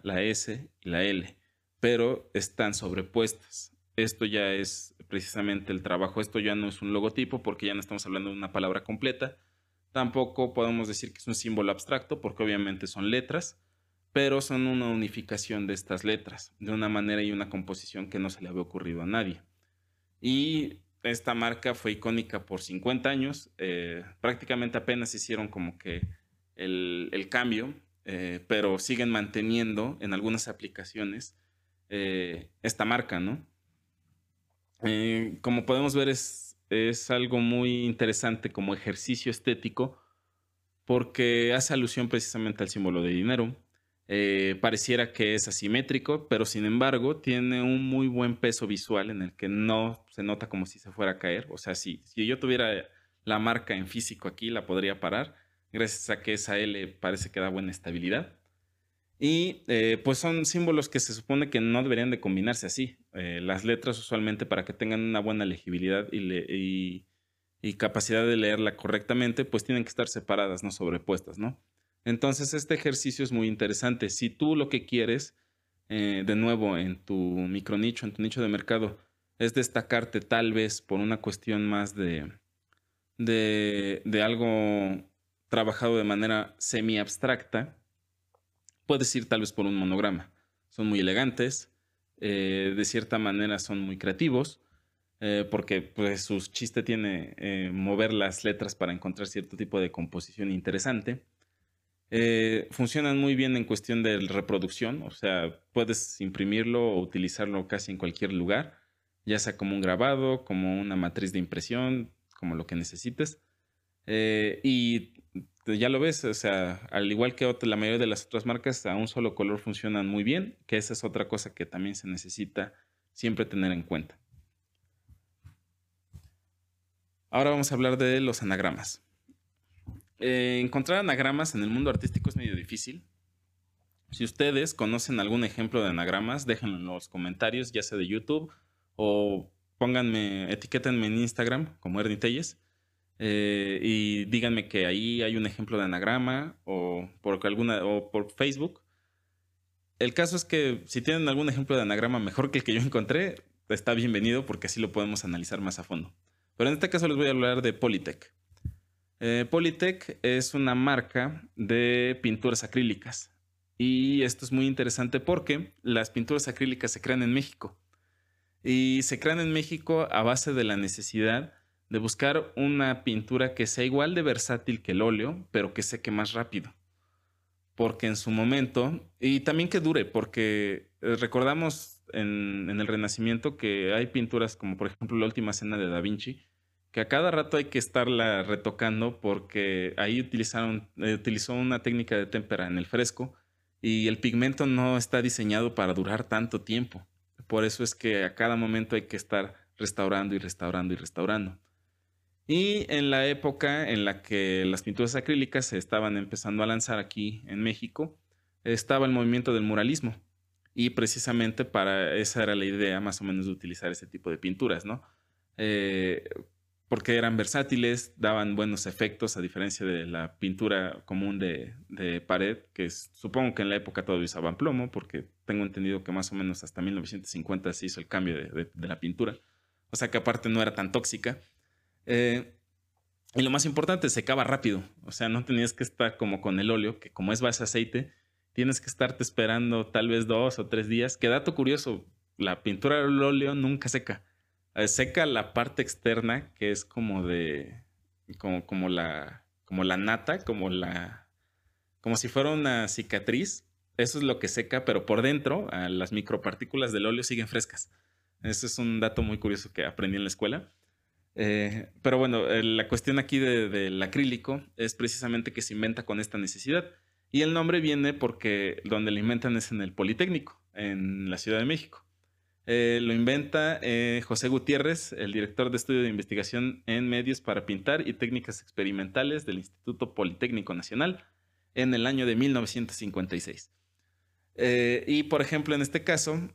S1: la S y la L, pero están sobrepuestas. Esto ya es precisamente el trabajo. Esto ya no es un logotipo porque ya no estamos hablando de una palabra completa. Tampoco podemos decir que es un símbolo abstracto porque obviamente son letras, pero son una unificación de estas letras de una manera y una composición que no se le había ocurrido a nadie. Y esta marca fue icónica por 50 años. Eh, prácticamente apenas hicieron como que el, cambio, eh, pero siguen manteniendo en algunas aplicaciones eh, esta marca, ¿no? Eh, como podemos ver, es, es algo muy interesante como ejercicio estético porque hace alusión precisamente al símbolo de dinero. Eh, pareciera que es asimétrico, pero sin embargo tiene un muy buen peso visual en el que no se nota como si se fuera a caer. O sea, si, si yo tuviera la marca en físico aquí, la podría parar, gracias a que esa L parece que da buena estabilidad. Y eh, pues son símbolos que se supone que no deberían de combinarse así. Eh, las letras usualmente para que tengan una buena legibilidad y, capacidad de leerla correctamente, pues tienen que estar separadas, no sobrepuestas, ¿no? Entonces este ejercicio es muy interesante. Si tú lo que quieres, eh, de nuevo, en tu micronicho, en tu nicho de mercado, es destacarte tal vez por una cuestión más de, de, de algo trabajado de manera semi-abstracta, Puedes ir tal vez por un monograma. Son muy elegantes, eh, de cierta manera son muy creativos, eh, porque pues, su chiste tiene eh, mover las letras para encontrar cierto tipo de composición interesante. funcionan muy bien en cuestión de reproducción, o sea, puedes imprimirlo o utilizarlo casi en cualquier lugar, ya sea como un grabado, como una matriz de impresión, como lo que necesites. y ya lo ves, o sea, al igual que la mayoría de las otras marcas, a un solo color funcionan muy bien, que esa es otra cosa que también se necesita siempre tener en cuenta. Ahora vamos a hablar de los anagramas. Eh, encontrar anagramas en el mundo artístico es medio difícil. Si ustedes conocen algún ejemplo de anagramas, déjenlo en los comentarios, ya sea de YouTube o pónganme, etiquétenme en Instagram como Ernie Telles eh, y díganme que ahí hay un ejemplo de anagrama o por, alguna, o por Facebook. El caso es que si tienen algún ejemplo de anagrama mejor que el que yo encontré, está bienvenido porque así lo podemos analizar más a fondo. Pero en este caso les voy a hablar de Polytech. Eh, Polytech es una marca de pinturas acrílicas. Y esto es muy interesante porque las pinturas acrílicas se crean en México. Y se crean en México a base de la necesidad de buscar una pintura que sea igual de versátil que el óleo, pero que seque más rápido. Porque en su momento, y también que dure, porque eh, recordamos en, el Renacimiento que hay pinturas como por ejemplo la última cena de Da Vinci, que a cada rato hay que estarla retocando porque ahí utilizaron, eh, utilizó una técnica de témpera en el fresco y el pigmento no está diseñado para durar tanto tiempo. Por eso es que a cada momento hay que estar restaurando y restaurando y restaurando. Y en la época en la que las pinturas acrílicas se estaban empezando a lanzar aquí en México, estaba el movimiento del muralismo. Y precisamente para esa era la idea más o menos de utilizar ese tipo de pinturas, ¿no? Eh, porque eran versátiles, daban buenos efectos, a diferencia de la pintura común de, pared, que supongo que en la época todavía usaban plomo, porque tengo entendido que más o menos hasta 1950 se hizo el cambio de la pintura. O sea que aparte no era tan tóxica. Eh, y lo más importante, secaba rápido. O sea, no tenías que estar como con el óleo, que como es base aceite, tienes que estarte esperando tal vez dos o tres días. Que dato curioso, la pintura del óleo nunca seca. Eh, seca la parte externa, que es como de. como, como la. como la nata, como la. como si fuera una cicatriz. Eso es lo que seca, pero por dentro, las micropartículas del óleo siguen frescas. Ese es un dato muy curioso que aprendí en la escuela. Eh, pero bueno, eh, la cuestión aquí del acrílico es precisamente que se inventa con esta necesidad. Y el nombre viene porque donde lo inventan es en el Politécnico, en la Ciudad de México. Eh, lo inventa José Gutiérrez, el director de estudio de investigación en medios para pintar y técnicas experimentales del Instituto Politécnico Nacional en el año de 1956. y por ejemplo, en este caso,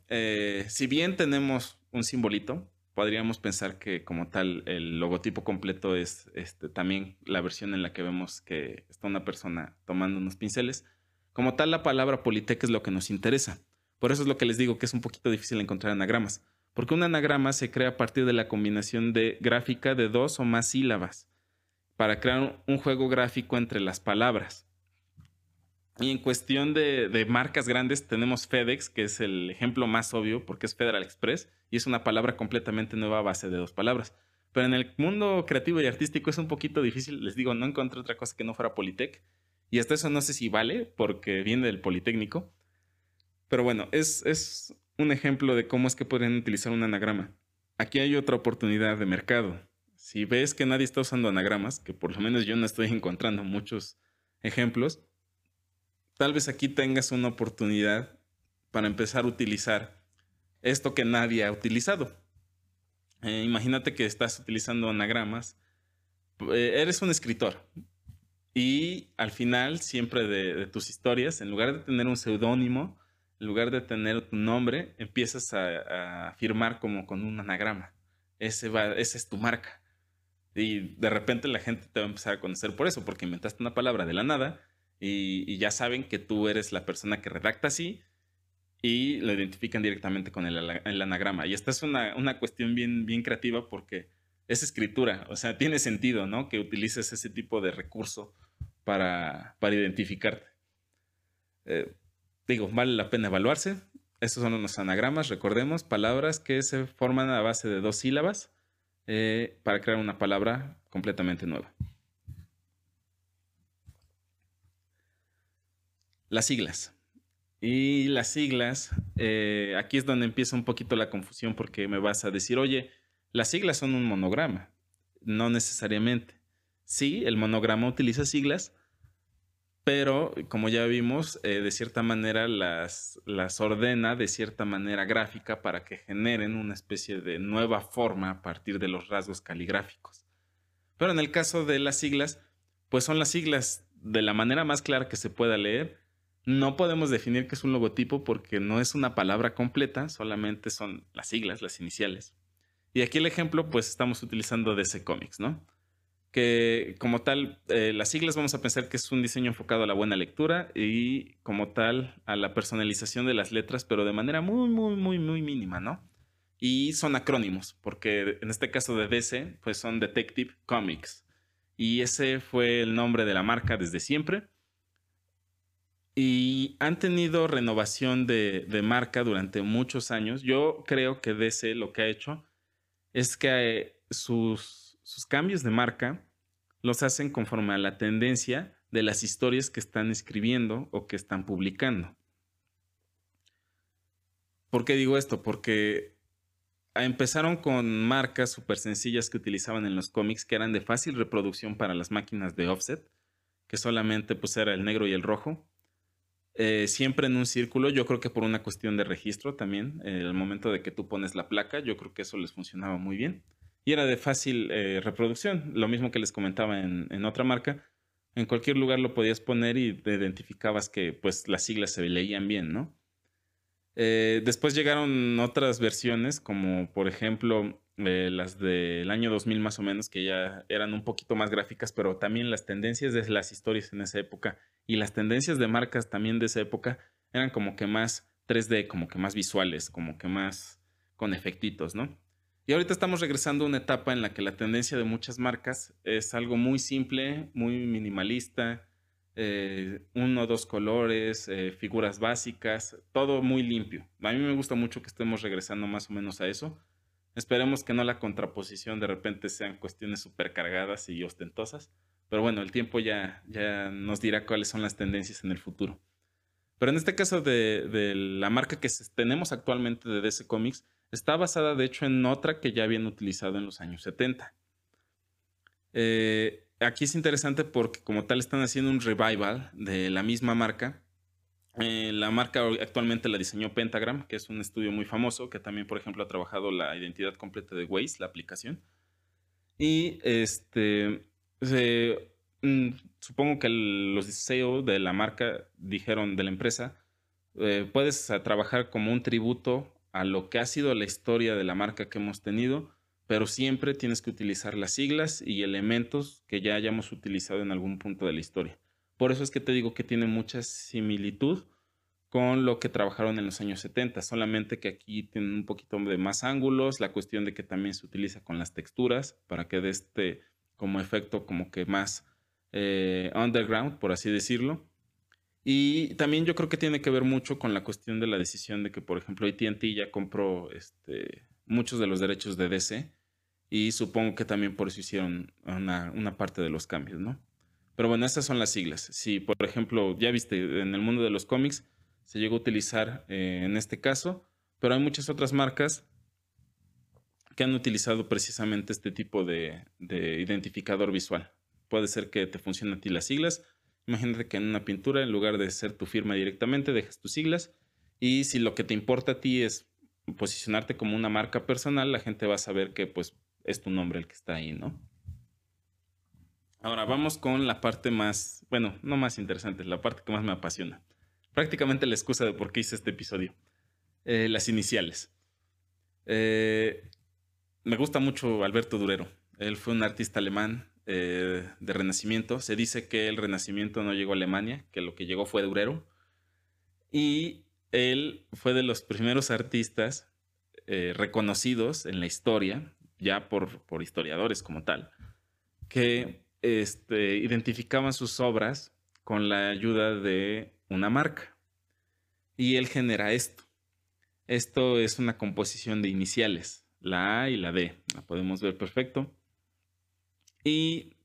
S1: si bien tenemos un simbolito, podríamos pensar que como tal el logotipo completo es este, también la versión en la que vemos que está una persona tomando unos pinceles. Como tal, la palabra Politec es lo que nos interesa. Por eso es lo que les digo que es un poquito difícil encontrar anagramas. Porque un anagrama se crea a partir de la combinación de gráfica de dos o más sílabas para crear un juego gráfico entre las palabras. Y en cuestión de, marcas grandes tenemos FedEx, que es el ejemplo más obvio porque es Federal Express y es una palabra completamente nueva a base de dos palabras. Pero en el mundo creativo y artístico es un poquito difícil. Les digo, no encontré otra cosa que no fuera Politec. Y hasta eso no sé si vale porque viene del Politécnico. Pero bueno, es, es un ejemplo de cómo es que podrían utilizar un anagrama. Aquí hay otra oportunidad de mercado. Si ves que nadie está usando anagramas, que por lo menos yo no estoy encontrando muchos ejemplos, tal vez aquí tengas una oportunidad para empezar a utilizar esto que nadie ha utilizado. Eh, imagínate que estás utilizando anagramas. Eh, eres un escritor y al final siempre de, tus historias, en lugar de tener un seudónimo, en lugar de tener tu nombre, empiezas a, firmar como con un anagrama. Ese esa es tu marca. Y de repente la gente te va a empezar a conocer por eso, porque inventaste una palabra de la nada y, ya saben que tú eres la persona que redacta así y lo identifican directamente con el, anagrama. Y esta es una, cuestión bien, creativa porque es escritura, o sea, tiene sentido, ¿no? Que utilices ese tipo de recurso para, identificarte. Eh, digo, vale la pena evaluarse. Estos son los anagramas, recordemos, palabras que se forman a base de dos sílabas eh, para crear una palabra completamente nueva. Las siglas. Y las siglas, eh, aquí es donde empieza un poquito la confusión porque me vas a decir, oye, las siglas son un monograma. No necesariamente. Sí, el monograma utiliza siglas, pero como ya vimos, eh, de cierta manera las, las ordena de cierta manera gráfica para que generen una especie de nueva forma a partir de los rasgos caligráficos. Pero en el caso de las siglas, pues son las siglas de la manera más clara que se pueda leer. No podemos definir que es un logotipo porque no es una palabra completa, solamente son las siglas, las iniciales. Y aquí el ejemplo, pues estamos utilizando DC Comics, ¿no? que como tal, eh, las siglas vamos a pensar que es un diseño enfocado a la buena lectura y como tal a la personalización de las letras, pero de manera muy, muy, muy, muy mínima, ¿no? Y son acrónimos, porque en este caso de DC, pues son Detective Comics. Y ese fue el nombre de la marca desde siempre. Y han tenido renovación de, marca durante muchos años. Yo creo que DC lo que ha hecho es que sus sus cambios de marca los hacen conforme a la tendencia de las historias que están escribiendo o que están publicando. ¿Por qué digo esto? Porque empezaron con marcas súper sencillas que utilizaban en los cómics que eran de fácil reproducción para las máquinas de offset, que solamente pues era el negro y el rojo. Eh, siempre en un círculo, yo creo que por una cuestión de registro también, el momento de que tú pones la placa, yo creo que eso les funcionaba muy bien y era de fácil eh, reproducción. Lo mismo que les comentaba en, otra marca. En cualquier lugar lo podías poner y te identificabas que pues las siglas se leían bien, ¿no? Eh, después llegaron otras versiones, como por ejemplo las del año 2000 más o menos, que ya eran un poquito más gráficas, pero también las tendencias de las historias en esa época y las tendencias de marcas también de esa época eran como que más 3D, como que más visuales, como que más con efectitos, ¿no? Y ahorita estamos regresando a una etapa en la que la tendencia de muchas marcas es algo muy simple, muy minimalista, eh, uno o dos colores, eh, figuras básicas, todo muy limpio. A mí me gusta mucho que estemos regresando más o menos a eso. Esperemos que no la contraposición de repente sean cuestiones súper cargadas y ostentosas. Pero bueno, el tiempo ya, ya nos dirá cuáles son las tendencias en el futuro. Pero en este caso de, de la marca que tenemos actualmente de DC Comics, Está basada, de hecho, en otra que ya habían utilizado en los años 70. Eh, aquí es interesante porque como tal están haciendo un revival de la misma marca. Eh, la marca actualmente la diseñó Pentagram, que es un estudio muy famoso, que también, por ejemplo, ha trabajado la identidad completa de Waze, la aplicación. Y este, mm, supongo que los CEO de la marca dijeron de la empresa, eh, puedes trabajar como un tributo a lo que ha sido la historia de la marca que hemos tenido, pero siempre tienes que utilizar las siglas y elementos que ya hayamos utilizado en algún punto de la historia. Por eso es que te digo que tiene mucha similitud con lo que trabajaron en los años 70, solamente que aquí tienen un poquito de más ángulos, la cuestión de que también se utiliza con las texturas para que dé este como efecto como que más eh, underground, por así decirlo. Y también yo creo que tiene que ver mucho con la cuestión de la decisión de que, por ejemplo, ATT ya compró este, muchos de los derechos de DC y supongo que también por eso hicieron una, parte de los cambios, ¿no? Pero bueno, estas son las siglas. Si, por ejemplo, ya viste, en el mundo de los cómics se llegó a utilizar eh, en este caso, pero hay muchas otras marcas que han utilizado precisamente este tipo de, de identificador visual. Puede ser que te funcionen a ti las siglas, Imagínate que en una pintura, en lugar de ser tu firma directamente, dejas tus siglas. Y si lo que te importa a ti es posicionarte como una marca personal, la gente va a saber que pues es tu nombre el que está ahí, ¿no? Ahora vamos con la parte más, bueno, no más interesante, la parte que más me apasiona. Prácticamente la excusa de por qué hice este episodio. Eh, las iniciales. Eh, me gusta mucho Alberto Durero. Él fue un artista alemán eh, de Renacimiento. Se dice que el Renacimiento no llegó a Alemania, que lo que llegó fue Durero. Y él fue de los primeros artistas reconocidos en la historia, ya por, por historiadores como tal, que este, identificaban sus obras con la ayuda de una marca. Y él genera esto. Esto es una composición de iniciales, la A y la D. La podemos ver perfecto. Y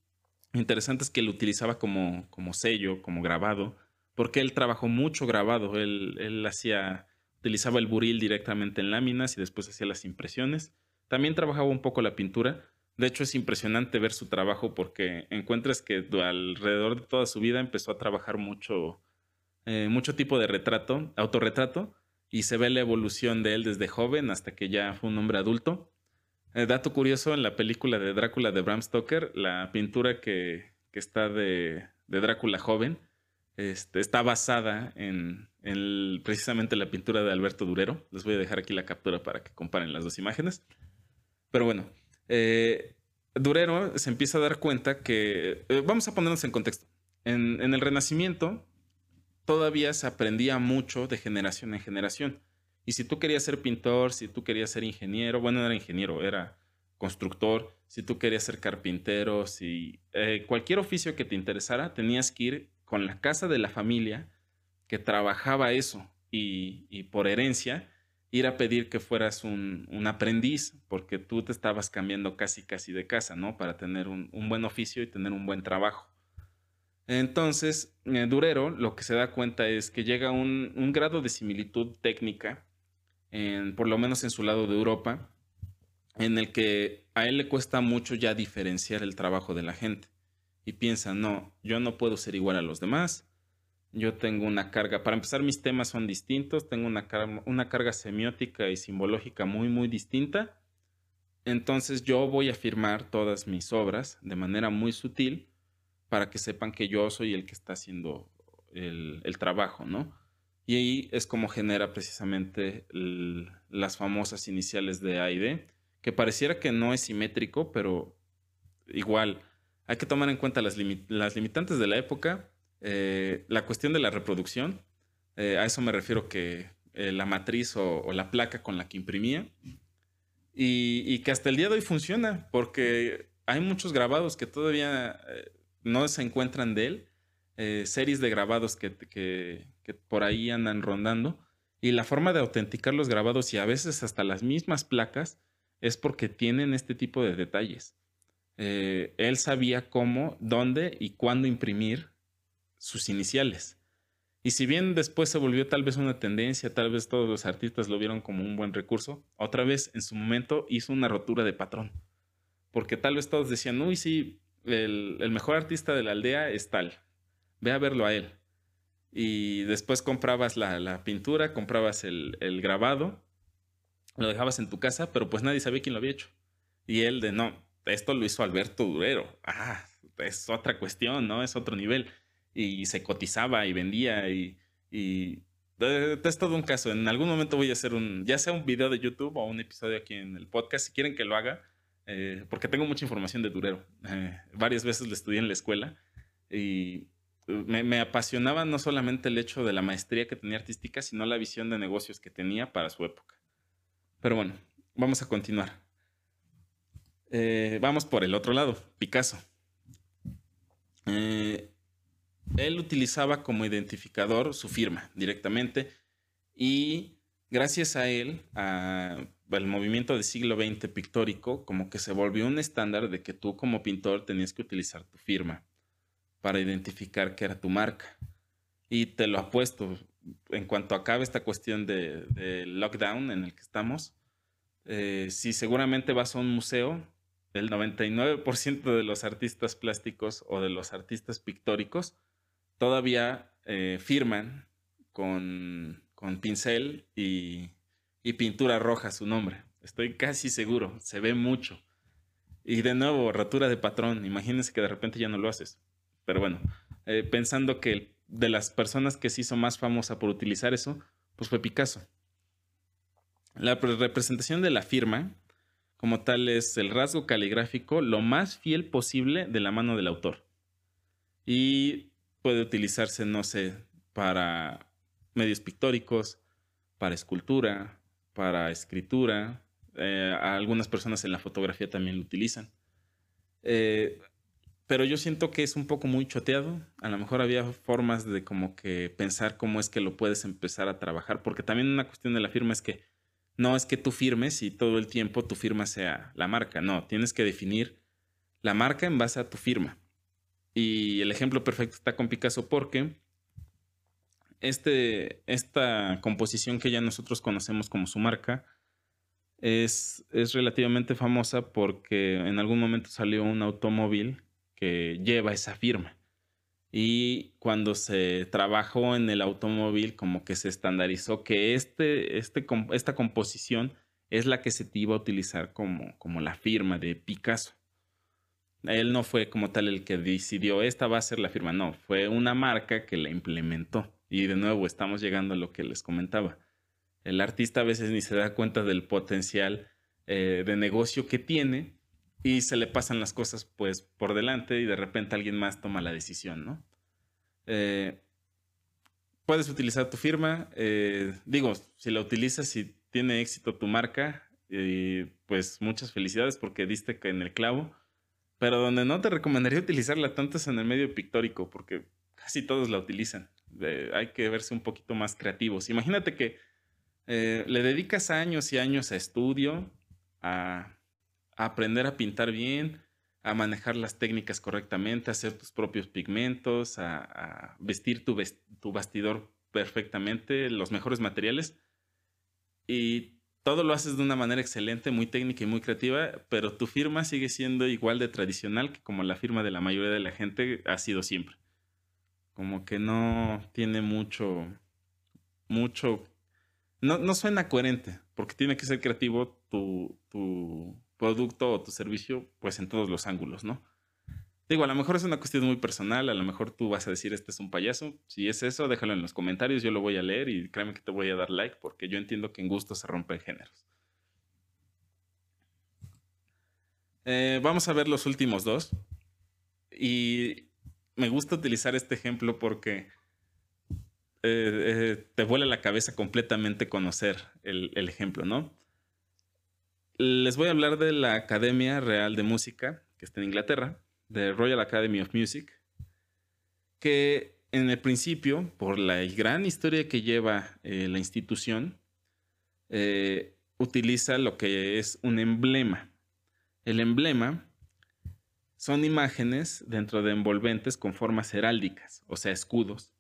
S1: interesante es que lo utilizaba como, como sello, como grabado, porque él trabajó mucho grabado. Él, él hacía, utilizaba el buril directamente en láminas y después hacía las impresiones. También trabajaba un poco la pintura, De hecho, es impresionante ver su trabajo porque encuentras que alrededor de toda su vida empezó a trabajar mucho, eh, mucho tipo de retrato, autorretrato, y se ve la evolución de él desde joven hasta que ya fue un hombre adulto. Eh, dato curioso, en la película de Drácula de Bram Stoker, la pintura que, está de, Drácula joven este, está basada en, precisamente la pintura de Alberto Durero. Les voy a dejar aquí la captura para que comparen las dos imágenes. Pero bueno, eh, Durero se empieza a dar cuenta que, eh, vamos a ponernos en contexto, en, el Renacimiento todavía se aprendía mucho de generación en generación. Y si tú querías ser pintor, si tú querías ser ingeniero, bueno, no era ingeniero, era constructor, si tú querías ser carpintero, si eh, cualquier oficio que te interesara, tenías que ir con la casa de la familia que trabajaba eso y, por herencia ir a pedir que fueras un, aprendiz, porque tú te estabas cambiando casi casi de casa, ¿no? Para tener un, buen oficio y tener un buen trabajo. Entonces, eh, Durero lo que se da cuenta es que llega un, un grado de similitud técnica por lo menos en su lado de Europa, en el que a él le cuesta mucho ya diferenciar el trabajo de la gente. Y piensa, no, yo no puedo ser igual a los demás. Yo tengo una carga, para empezar mis temas son distintos, tengo una una carga semiótica y simbológica muy, muy distinta. Entonces yo voy a firmar todas mis obras de manera muy sutil para que sepan que yo soy el que está haciendo el, el trabajo, ¿no? Y ahí es como genera precisamente las famosas iniciales de AID, que pareciera que no es simétrico, pero igual hay que tomar en cuenta las, limitantes de la época, eh, la cuestión de la reproducción, eh, a eso me refiero que eh, la matriz o, la placa con la que imprimía, y, y, que hasta el día de hoy funciona, porque hay muchos grabados que todavía no se encuentran de él, series de grabados que, que, por ahí andan rondando. Y la forma de autenticar los grabados y a veces hasta las mismas placas es porque tienen este tipo de detalles. Él sabía cómo, dónde y cuándo imprimir sus iniciales. Y si bien después se volvió tal vez una tendencia, tal vez todos los artistas lo vieron como un buen recurso, otra vez en su momento hizo una rotura de patrón. Porque tal vez todos decían, uy, sí, el, el mejor artista de la aldea es tal, ve a verlo a él y después comprabas la, pintura, comprabas el, grabado, lo dejabas en tu casa, pero pues nadie sabía quién lo había hecho. Y él de, no, esto lo hizo Alberto Durero. Ah, es otra cuestión, ¿no? Es otro nivel. Y se cotizaba y vendía y, y es todo un caso. En algún momento voy a hacer un, ya sea un video de YouTube o un episodio aquí en el podcast, si quieren que lo haga, eh, porque tengo mucha información de Durero. Eh, varias veces lo estudié en la escuela y me, apasionaba no solamente el hecho de la maestría que tenía artística, sino la visión de negocios que tenía para su época. Pero bueno, vamos a continuar. Eh, vamos por el otro lado, Picasso. Eh, él utilizaba como identificador su firma directamente y gracias a él, al movimiento del siglo XX pictórico, como que se volvió un estándar de que tú como pintor tenías que utilizar tu firma para identificar que era tu marca. Y te lo apuesto, en cuanto acabe esta cuestión de, lockdown en el que estamos, eh, si seguramente vas a un museo, el 99% de los artistas plásticos o de los artistas pictóricos todavía eh, firman con, pincel y, y pintura roja su nombre. Estoy casi seguro, se ve mucho. Y de nuevo, rotura de patrón. Imagínense que de repente ya no lo haces. Pero bueno, eh, pensando que de las personas que se hizo más famosa por utilizar eso, pues fue Picasso. La representación de la firma, como tal, es el rasgo caligráfico lo más fiel posible de la mano del autor. Y puede utilizarse, no sé, para medios pictóricos, para escultura, para escritura. Eh, algunas personas en la fotografía también lo utilizan. Eh, pero yo siento que es un poco muy choteado. A lo mejor había formas de como que pensar cómo es que lo puedes empezar a trabajar, porque también una cuestión de la firma es que no es que tú firmes y todo el tiempo tu firma sea la marca, no, tienes que definir la marca en base a tu firma. Y el ejemplo perfecto está con Picasso porque este, esta composición que ya nosotros conocemos como su marca, es, es relativamente famosa porque en algún momento salió un automóvil que lleva esa firma. Y cuando se trabajó en el automóvil, como que se estandarizó que este, este, esta composición es la que se te iba a utilizar como, como la firma de Picasso. Él no fue como tal el que decidió, esta va a ser la firma, no, fue una marca que la implementó. Y de nuevo, estamos llegando a lo que les comentaba. El artista a veces ni se da cuenta del potencial eh, de negocio que tiene y se le pasan las cosas pues por delante y de repente alguien más toma la decisión, ¿no? Eh, puedes utilizar tu firma, eh, digo, si la utilizas y tiene éxito tu marca, pues muchas felicidades porque diste en el clavo, pero donde no te recomendaría utilizarla tanto es en el medio pictórico porque casi todos la utilizan. hay que verse un poquito más creativos. Imagínate que eh, le dedicas años y años a estudio, a aprender a pintar bien, a manejar las técnicas correctamente, a hacer tus propios pigmentos, a, vestir tu, tu, bastidor perfectamente, los mejores materiales. Y todo lo haces de una manera excelente, muy técnica y muy creativa, pero tu firma sigue siendo igual de tradicional que como la firma de la mayoría de la gente ha sido siempre. Como que no tiene mucho, mucho... No, no suena coherente, porque tiene que ser creativo tu, tu producto o tu servicio, pues en todos los ángulos, ¿no? Digo, a lo mejor es una cuestión muy personal, a lo mejor tú vas a decir, este es un payaso. Si es eso, déjalo en los comentarios, yo lo voy a leer y créeme que te voy a dar like porque yo entiendo que en gusto se rompen géneros. Eh, vamos a ver los últimos dos. Y me gusta utilizar este ejemplo porque eh, eh, te vuela la cabeza completamente conocer el ejemplo, ¿no? les voy a hablar de la Academia Real de Música, que está en Inglaterra, de Royal Academy of Music, que en el principio, por la gran historia que lleva eh, la institución, eh, utiliza lo que es un emblema. El emblema son imágenes dentro de envolventes con formas heráldicas, o sea, escudos,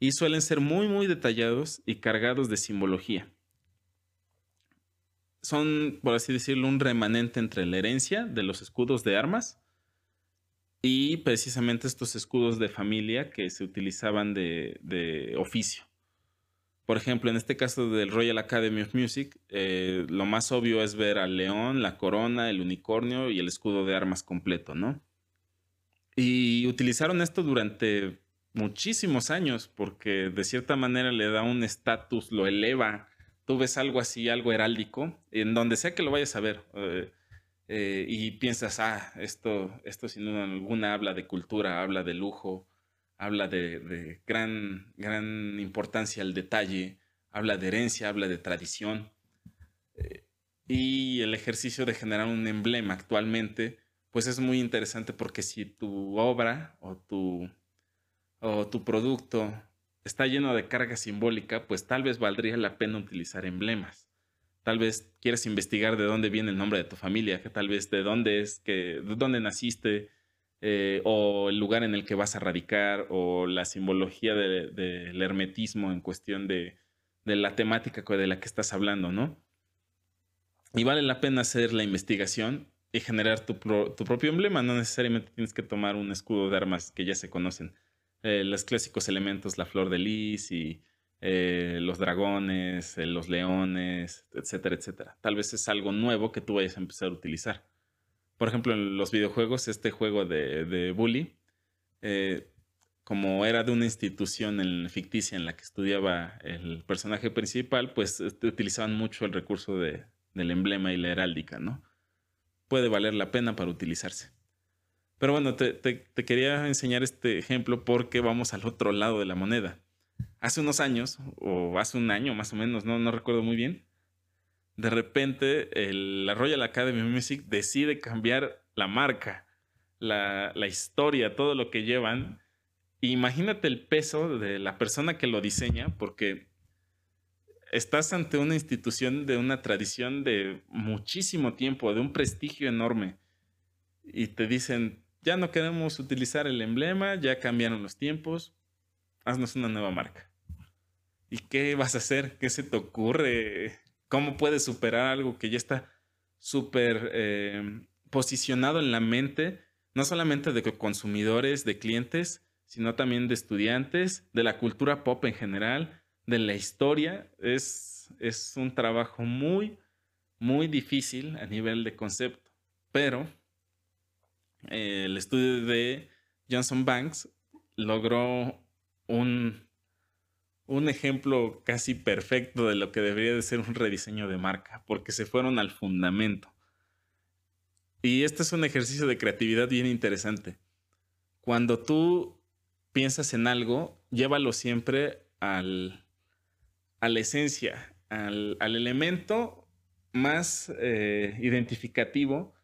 S1: y suelen ser muy, muy detallados y cargados de simbología son, por así decirlo, un remanente entre la herencia de los escudos de armas y precisamente estos escudos de familia que se utilizaban de, oficio. Por ejemplo, en este caso del Royal Academy of Music, eh, lo más obvio es ver al león, la corona, el unicornio y el escudo de armas completo, ¿no? Y utilizaron esto durante muchísimos años porque de cierta manera le da un estatus, lo eleva tú ves algo así, algo heráldico, en donde sea que lo vayas a ver, eh, eh, y piensas, ah, esto, esto sin duda alguna habla de cultura, habla de lujo, habla de, gran, gran importancia al detalle, habla de herencia, habla de tradición. Eh, y el ejercicio de generar un emblema actualmente, pues es muy interesante porque si tu obra o tu, o tu producto está lleno de carga simbólica, pues tal vez valdría la pena utilizar emblemas. Tal vez quieres investigar de dónde viene el nombre de tu familia, que tal vez de dónde es que, de dónde naciste, eh, o el lugar en el que vas a radicar, o la simbología del hermetismo en cuestión de, la temática de la que estás hablando, ¿no? Y vale la pena hacer la investigación y generar tu, tu propio emblema. No necesariamente tienes que tomar un escudo de armas que ya se conocen eh, los clásicos elementos, la flor de lis y eh, los dragones, eh, los leones, etcétera, etcétera. Tal vez es algo nuevo que tú vayas a empezar a utilizar. Por ejemplo, en los videojuegos, este juego de, de Bully, como era de una institución ficticia en la que estudiaba el personaje principal, pues este, utilizaban mucho el recurso de, del emblema y la heráldica, ¿no? Puede valer la pena para utilizarse. Pero bueno, te, quería enseñar este ejemplo porque vamos al otro lado de la moneda. Hace unos años, o hace un año más o menos, no, recuerdo muy bien, de repente el, la Royal Academy of Music decide cambiar la marca, la, la historia, todo lo que llevan. Imagínate el peso de la persona que lo diseña, porque estás ante una institución de una tradición de muchísimo tiempo, de un prestigio enorme, y te dicen, ya no queremos utilizar el emblema, ya cambiaron los tiempos, haznos una nueva marca. ¿Y qué vas a hacer? ¿Qué se te ocurre? ¿Cómo puedes superar algo que ya está súper eh, posicionado en la mente, no solamente de consumidores, de clientes, sino también de estudiantes, de la cultura pop en general, de la historia? Es, es un trabajo muy, muy difícil a nivel de concepto, pero eh, el estudio de Johnson Banks logró un, un ejemplo casi perfecto de lo que debería de ser un rediseño de marca, porque se fueron al fundamento. Y este es un ejercicio de creatividad bien interesante. Cuando tú piensas en algo, llévalo siempre al, a la esencia, al, elemento más eh, identificativo,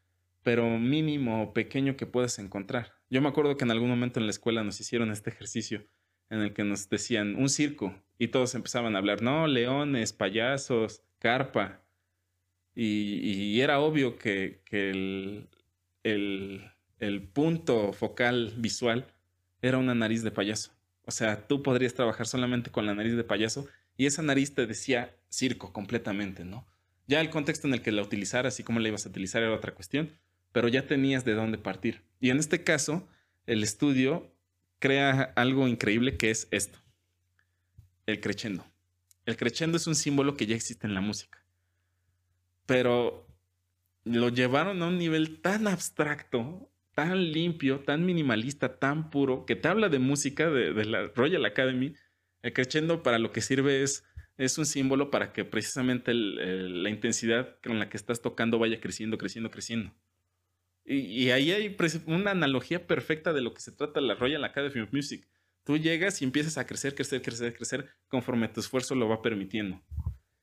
S1: pero mínimo o pequeño que puedas encontrar. Yo me acuerdo que en algún momento en la escuela nos hicieron este ejercicio en el que nos decían un circo y todos empezaban a hablar, no, leones, payasos, carpa. Y, era obvio que, el, el, punto focal visual era una nariz de payaso. O sea, tú podrías trabajar solamente con la nariz de payaso y esa nariz te decía circo completamente, ¿no? Ya el contexto en el que la utilizaras y cómo la ibas a utilizar era otra cuestión, pero ya tenías de dónde partir. Y en este caso, el estudio crea algo increíble que es esto, el crescendo. El crescendo es un símbolo que ya existe en la música, pero lo llevaron a un nivel tan abstracto, tan limpio, tan minimalista, tan puro, que te habla de música de, la Royal Academy. El crescendo para lo que sirve es, es un símbolo para que precisamente la intensidad con la que estás tocando vaya creciendo, creciendo, creciendo. Y, ahí hay una analogía perfecta de lo que se trata la Royal Academy of Music. Tú llegas y empiezas a crecer, crecer, crecer, crecer conforme tu esfuerzo lo va permitiendo.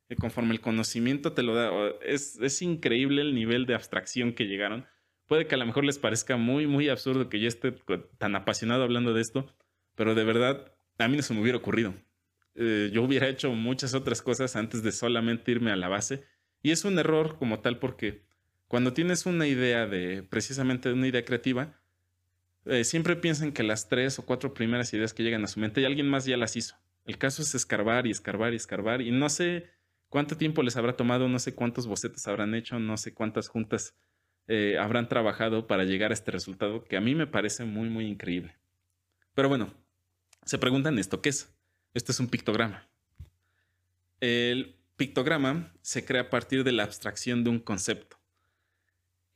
S1: Y conforme el conocimiento te lo da. Es, es increíble el nivel de abstracción que llegaron. Puede que a lo mejor les parezca muy, muy absurdo que yo esté tan apasionado hablando de esto, pero de verdad a mí no se me hubiera ocurrido. Eh, yo hubiera hecho muchas otras cosas antes de solamente irme a la base. Y es un error como tal porque cuando tienes una idea de, precisamente una idea creativa, eh, siempre piensan que las tres o cuatro primeras ideas que llegan a su mente y alguien más ya las hizo. El caso es escarbar y escarbar y escarbar y no sé cuánto tiempo les habrá tomado, no sé cuántos bocetos habrán hecho, no sé cuántas juntas eh, habrán trabajado para llegar a este resultado que a mí me parece muy, muy increíble. Pero bueno, se preguntan esto, ¿qué es? Esto es un pictograma. El pictograma se crea a partir de la abstracción de un concepto.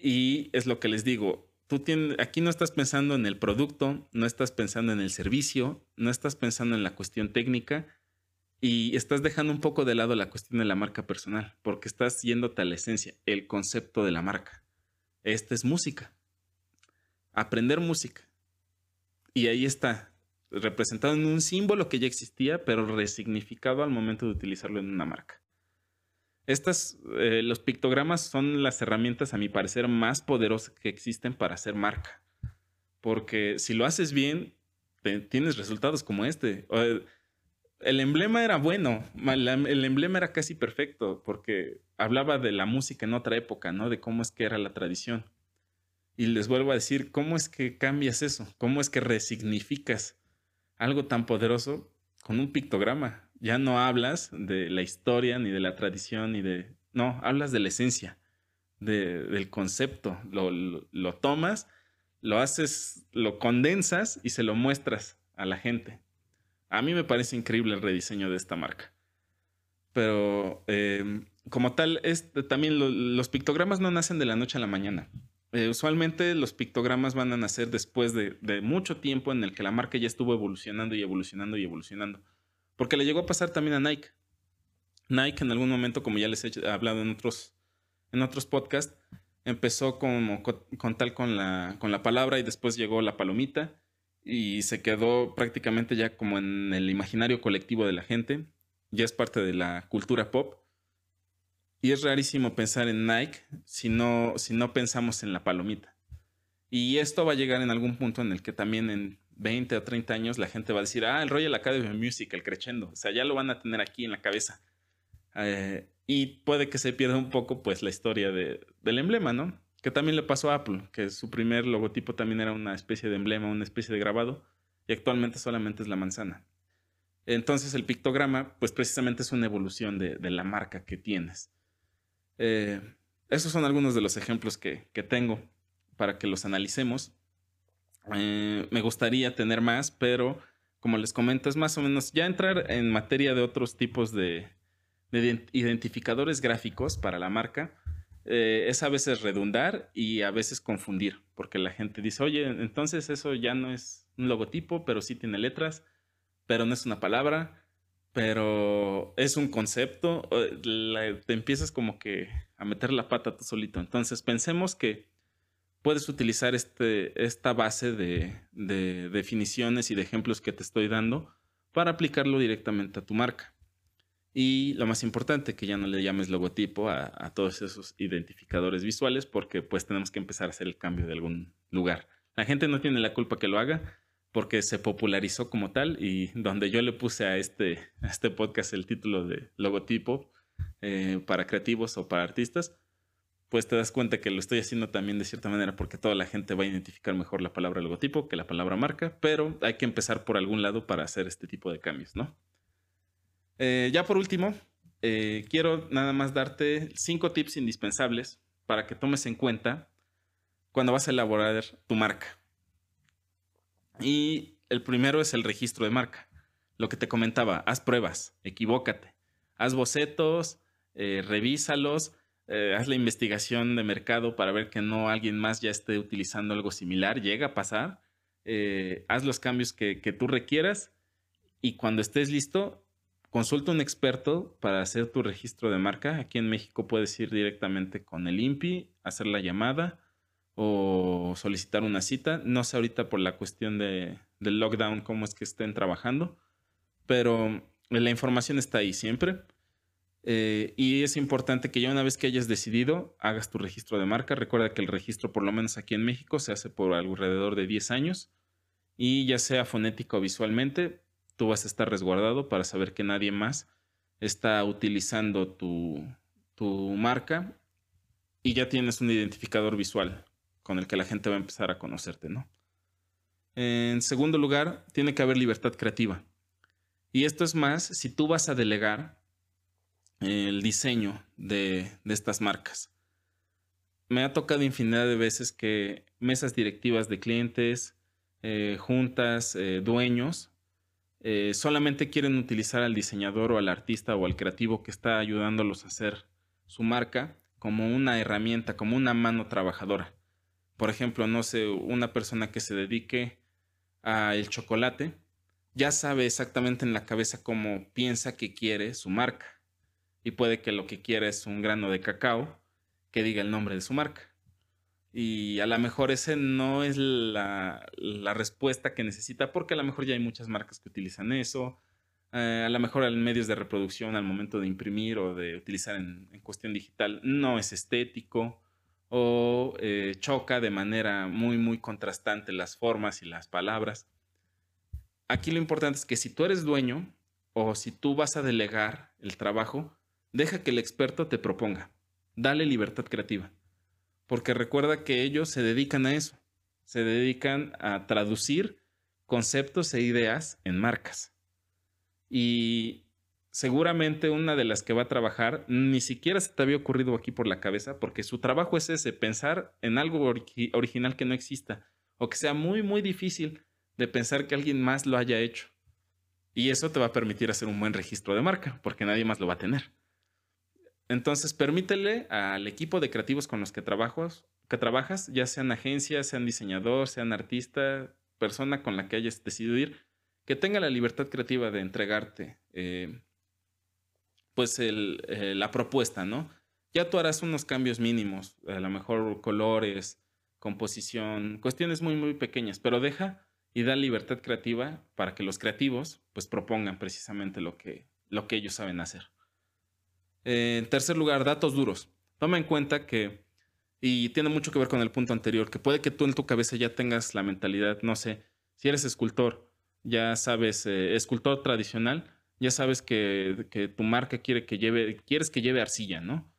S1: Y es lo que les digo, tú tienes, aquí no estás pensando en el producto, no estás pensando en el servicio, no estás pensando en la cuestión técnica y estás dejando un poco de lado la cuestión de la marca personal, porque estás yéndote a la esencia, el concepto de la marca. Esta es música. Aprender música. Y ahí está, representado en un símbolo que ya existía, pero resignificado al momento de utilizarlo en una marca. Estas, eh, los pictogramas son las herramientas, a mi parecer, más poderosas que existen para hacer marca. Porque si lo haces bien, tienes resultados como este. El emblema era bueno, el emblema era casi perfecto, porque hablaba de la música en otra época, ¿no? De cómo es que era la tradición. Y les vuelvo a decir, ¿cómo es que cambias eso? ¿Cómo es que resignificas algo tan poderoso con un pictograma? Ya no hablas de la historia ni de la tradición ni de... No, hablas de la esencia, del concepto. Lo, tomas, lo haces, lo condensas y se lo muestras a la gente. A mí me parece increíble el rediseño de esta marca. Pero em, como tal, también los pictogramas no nacen de la noche a la mañana. Eh, usualmente los pictogramas van a nacer después de, de, mucho tiempo en el que la marca ya estuvo evolucionando y evolucionando y evolucionando. Porque le llegó a pasar también a Nike. Nike en algún momento, como ya les he hablado en otros, en otros podcasts, empezó como con, tal con la, con la palabra y después llegó la palomita y se quedó prácticamente ya como en el imaginario colectivo de la gente. Ya es parte de la cultura pop. Y es rarísimo pensar en Nike si no, si no pensamos en la palomita. Y esto va a llegar en algún punto en el que también en 20 o 30 años la gente va a decir, ah, el Royal Academy of Music, el crescendo. O sea, ya lo van a tener aquí en la cabeza. Eh, y puede que se pierda un poco, pues, la historia de, del emblema, ¿no? Que también le pasó a Apple, que su primer logotipo también era una especie de emblema, una especie de grabado, y actualmente solamente es la manzana. Entonces el pictograma, pues precisamente es una evolución de, la marca que tienes. Eh, esos son algunos de los ejemplos que, tengo para que los analicemos. Eh, me gustaría tener más, pero como les comento, es más o menos ya entrar en materia de otros tipos de, identificadores gráficos para la marca. Eh, es a veces redundar y a veces confundir, porque la gente dice, oye, entonces eso ya no es un logotipo, pero sí tiene letras pero no es una palabra, pero es un concepto, te empiezas como que a meter la pata tú solito. Entonces pensemos que puedes utilizar este, esta base de, definiciones y de ejemplos que te estoy dando para aplicarlo directamente a tu marca. Y lo más importante, que ya no le llames logotipo a, todos esos identificadores visuales porque pues tenemos que empezar a hacer el cambio de algún lugar. La gente no tiene la culpa que lo haga, porque se popularizó como tal y donde yo le puse a este, este podcast el título de logotipo eh, para creativos o para artistas, pues te das cuenta que lo estoy haciendo también de cierta manera porque toda la gente va a identificar mejor la palabra logotipo que la palabra marca, pero hay que empezar por algún lado para hacer este tipo de cambios, ¿no? Eh, ya por último, eh, quiero nada más darte cinco tips indispensables para que tomes en cuenta cuando vas a elaborar tu marca. Y el primero es el registro de marca. Lo que te comentaba, haz pruebas, equivócate, haz bocetos, eh, revísalos, eh, haz la investigación de mercado para ver que no alguien más ya esté utilizando algo similar, llega a pasar, eh, haz los cambios que, tú requieras y cuando estés listo, consulta un experto para hacer tu registro de marca. Aquí en México puedes ir directamente con el INPI, hacer la llamada o solicitar una cita. No sé ahorita por la cuestión de, del lockdown cómo es que estén trabajando, pero la información está ahí siempre. Eh, y es importante que ya una vez que hayas decidido, hagas tu registro de marca. Recuerda que el registro, por lo menos aquí en México, se hace por alrededor de 10 años. Y ya sea fonético o visualmente, tú vas a estar resguardado para saber que nadie más está utilizando tu, tu marca y ya tienes un identificador visual con el que la gente va a empezar a conocerte, ¿no? En segundo lugar, tiene que haber libertad creativa. Y esto es más si tú vas a delegar el diseño de, estas marcas. Me ha tocado infinidad de veces que mesas directivas de clientes, eh, juntas, eh, dueños, eh, solamente quieren utilizar al diseñador o al artista o al creativo que está ayudándolos a hacer su marca como una herramienta, como una mano trabajadora por ejemplo, no sé, una persona que se dedique al chocolate, ya sabe exactamente en la cabeza cómo piensa que quiere su marca. Y puede que lo que quiera es un grano de cacao que diga el nombre de su marca. Y a lo mejor ese no es la, respuesta que necesita, porque a lo mejor ya hay muchas marcas que utilizan eso. Eh, a lo mejor en medios de reproducción al momento de imprimir o de utilizar en cuestión digital no es estético o eh, choca de manera muy, muy contrastante las formas y las palabras. Aquí lo importante es que si tú eres dueño o si tú vas a delegar el trabajo, deja que el experto te proponga. Dale libertad creativa. Porque recuerda que ellos se dedican a eso. Se dedican a traducir conceptos e ideas en marcas. Y seguramente una de las que va a trabajar ni siquiera se te había ocurrido aquí por la cabeza, porque su trabajo es ese, pensar en algo original que no exista, o que sea muy, muy difícil de pensar que alguien más lo haya hecho. Y eso te va a permitir hacer un buen registro de marca, porque nadie más lo va a tener. Entonces, permítele al equipo de creativos con los que, trabajas, que trabajas, ya sean agencias, sean diseñador, sean artista, persona con la que hayas decidido ir, que tenga la libertad creativa de entregarte eh, pues eh, la propuesta, ¿no? Ya tú harás unos cambios mínimos, a lo mejor colores, composición, cuestiones muy, muy pequeñas, pero deja y da libertad creativa para que los creativos pues propongan precisamente lo que, lo que ellos saben hacer. En tercer lugar, datos duros. Toma en cuenta que, y tiene mucho que ver con el punto anterior, que puede que tú en tu cabeza ya tengas la mentalidad, no sé, si eres escultor, ya sabes, eh, escultor tradicional, ya sabes que, tu marca quiere que lleve, quieres que lleve arcilla, ¿no?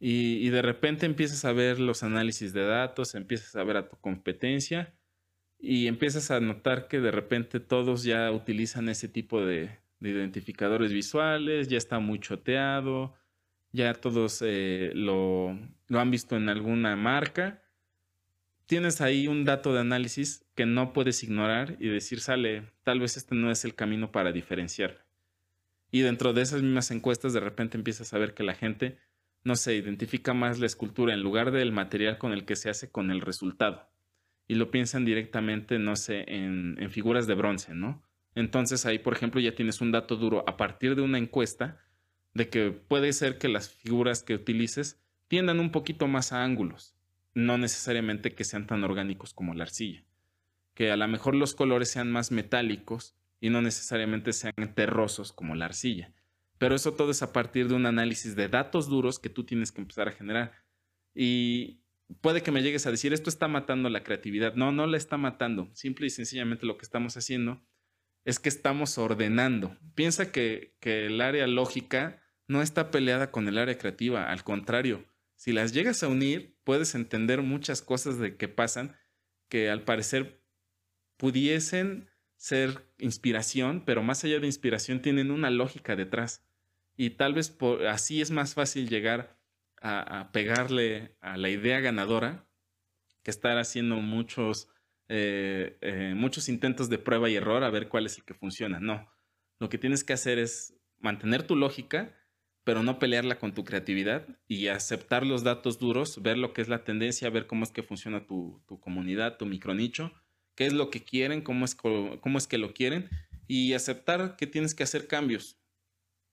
S1: Y, de repente empiezas a ver los análisis de datos, empiezas a ver a tu competencia y empiezas a notar que de repente todos ya utilizan ese tipo de, de identificadores visuales, ya está muy choteado, ya todos eh, lo, lo han visto en alguna marca. Tienes ahí un dato de análisis que no puedes ignorar y decir, sale, tal vez este no es el camino para diferenciar. Y dentro de esas mismas encuestas de repente empiezas a ver que la gente no se identifica más la escultura en lugar del material con el que se hace con el resultado. Y lo piensan directamente, no sé, en, en figuras de bronce, ¿no? Entonces ahí, por ejemplo, ya tienes un dato duro a partir de una encuesta de que puede ser que las figuras que utilices tiendan un poquito más a ángulos, no necesariamente que sean tan orgánicos como la arcilla. Que a lo mejor los colores sean más metálicos y no necesariamente sean terrosos como la arcilla. Pero eso todo es a partir de un análisis de datos duros que tú tienes que empezar a generar. Y puede que me llegues a decir, esto está matando la creatividad. No, no la está matando. Simple y sencillamente lo que estamos haciendo es que estamos ordenando. Piensa que, que el área lógica no está peleada con el área creativa. Al contrario, si las llegas a unir, puedes entender muchas cosas de que pasan que al parecer pudiesen ser inspiración, pero más allá de inspiración tienen una lógica detrás. Y tal vez por, así es más fácil llegar a, pegarle a la idea ganadora que estar haciendo muchos, eh, eh, muchos intentos de prueba y error a ver cuál es el que funciona. No, lo que tienes que hacer es mantener tu lógica, pero no pelearla con tu creatividad y aceptar los datos duros, ver lo que es la tendencia, ver cómo es que funciona tu, tu comunidad, tu micronicho qué es lo que quieren, cómo es, cómo es que lo quieren y aceptar que tienes que hacer cambios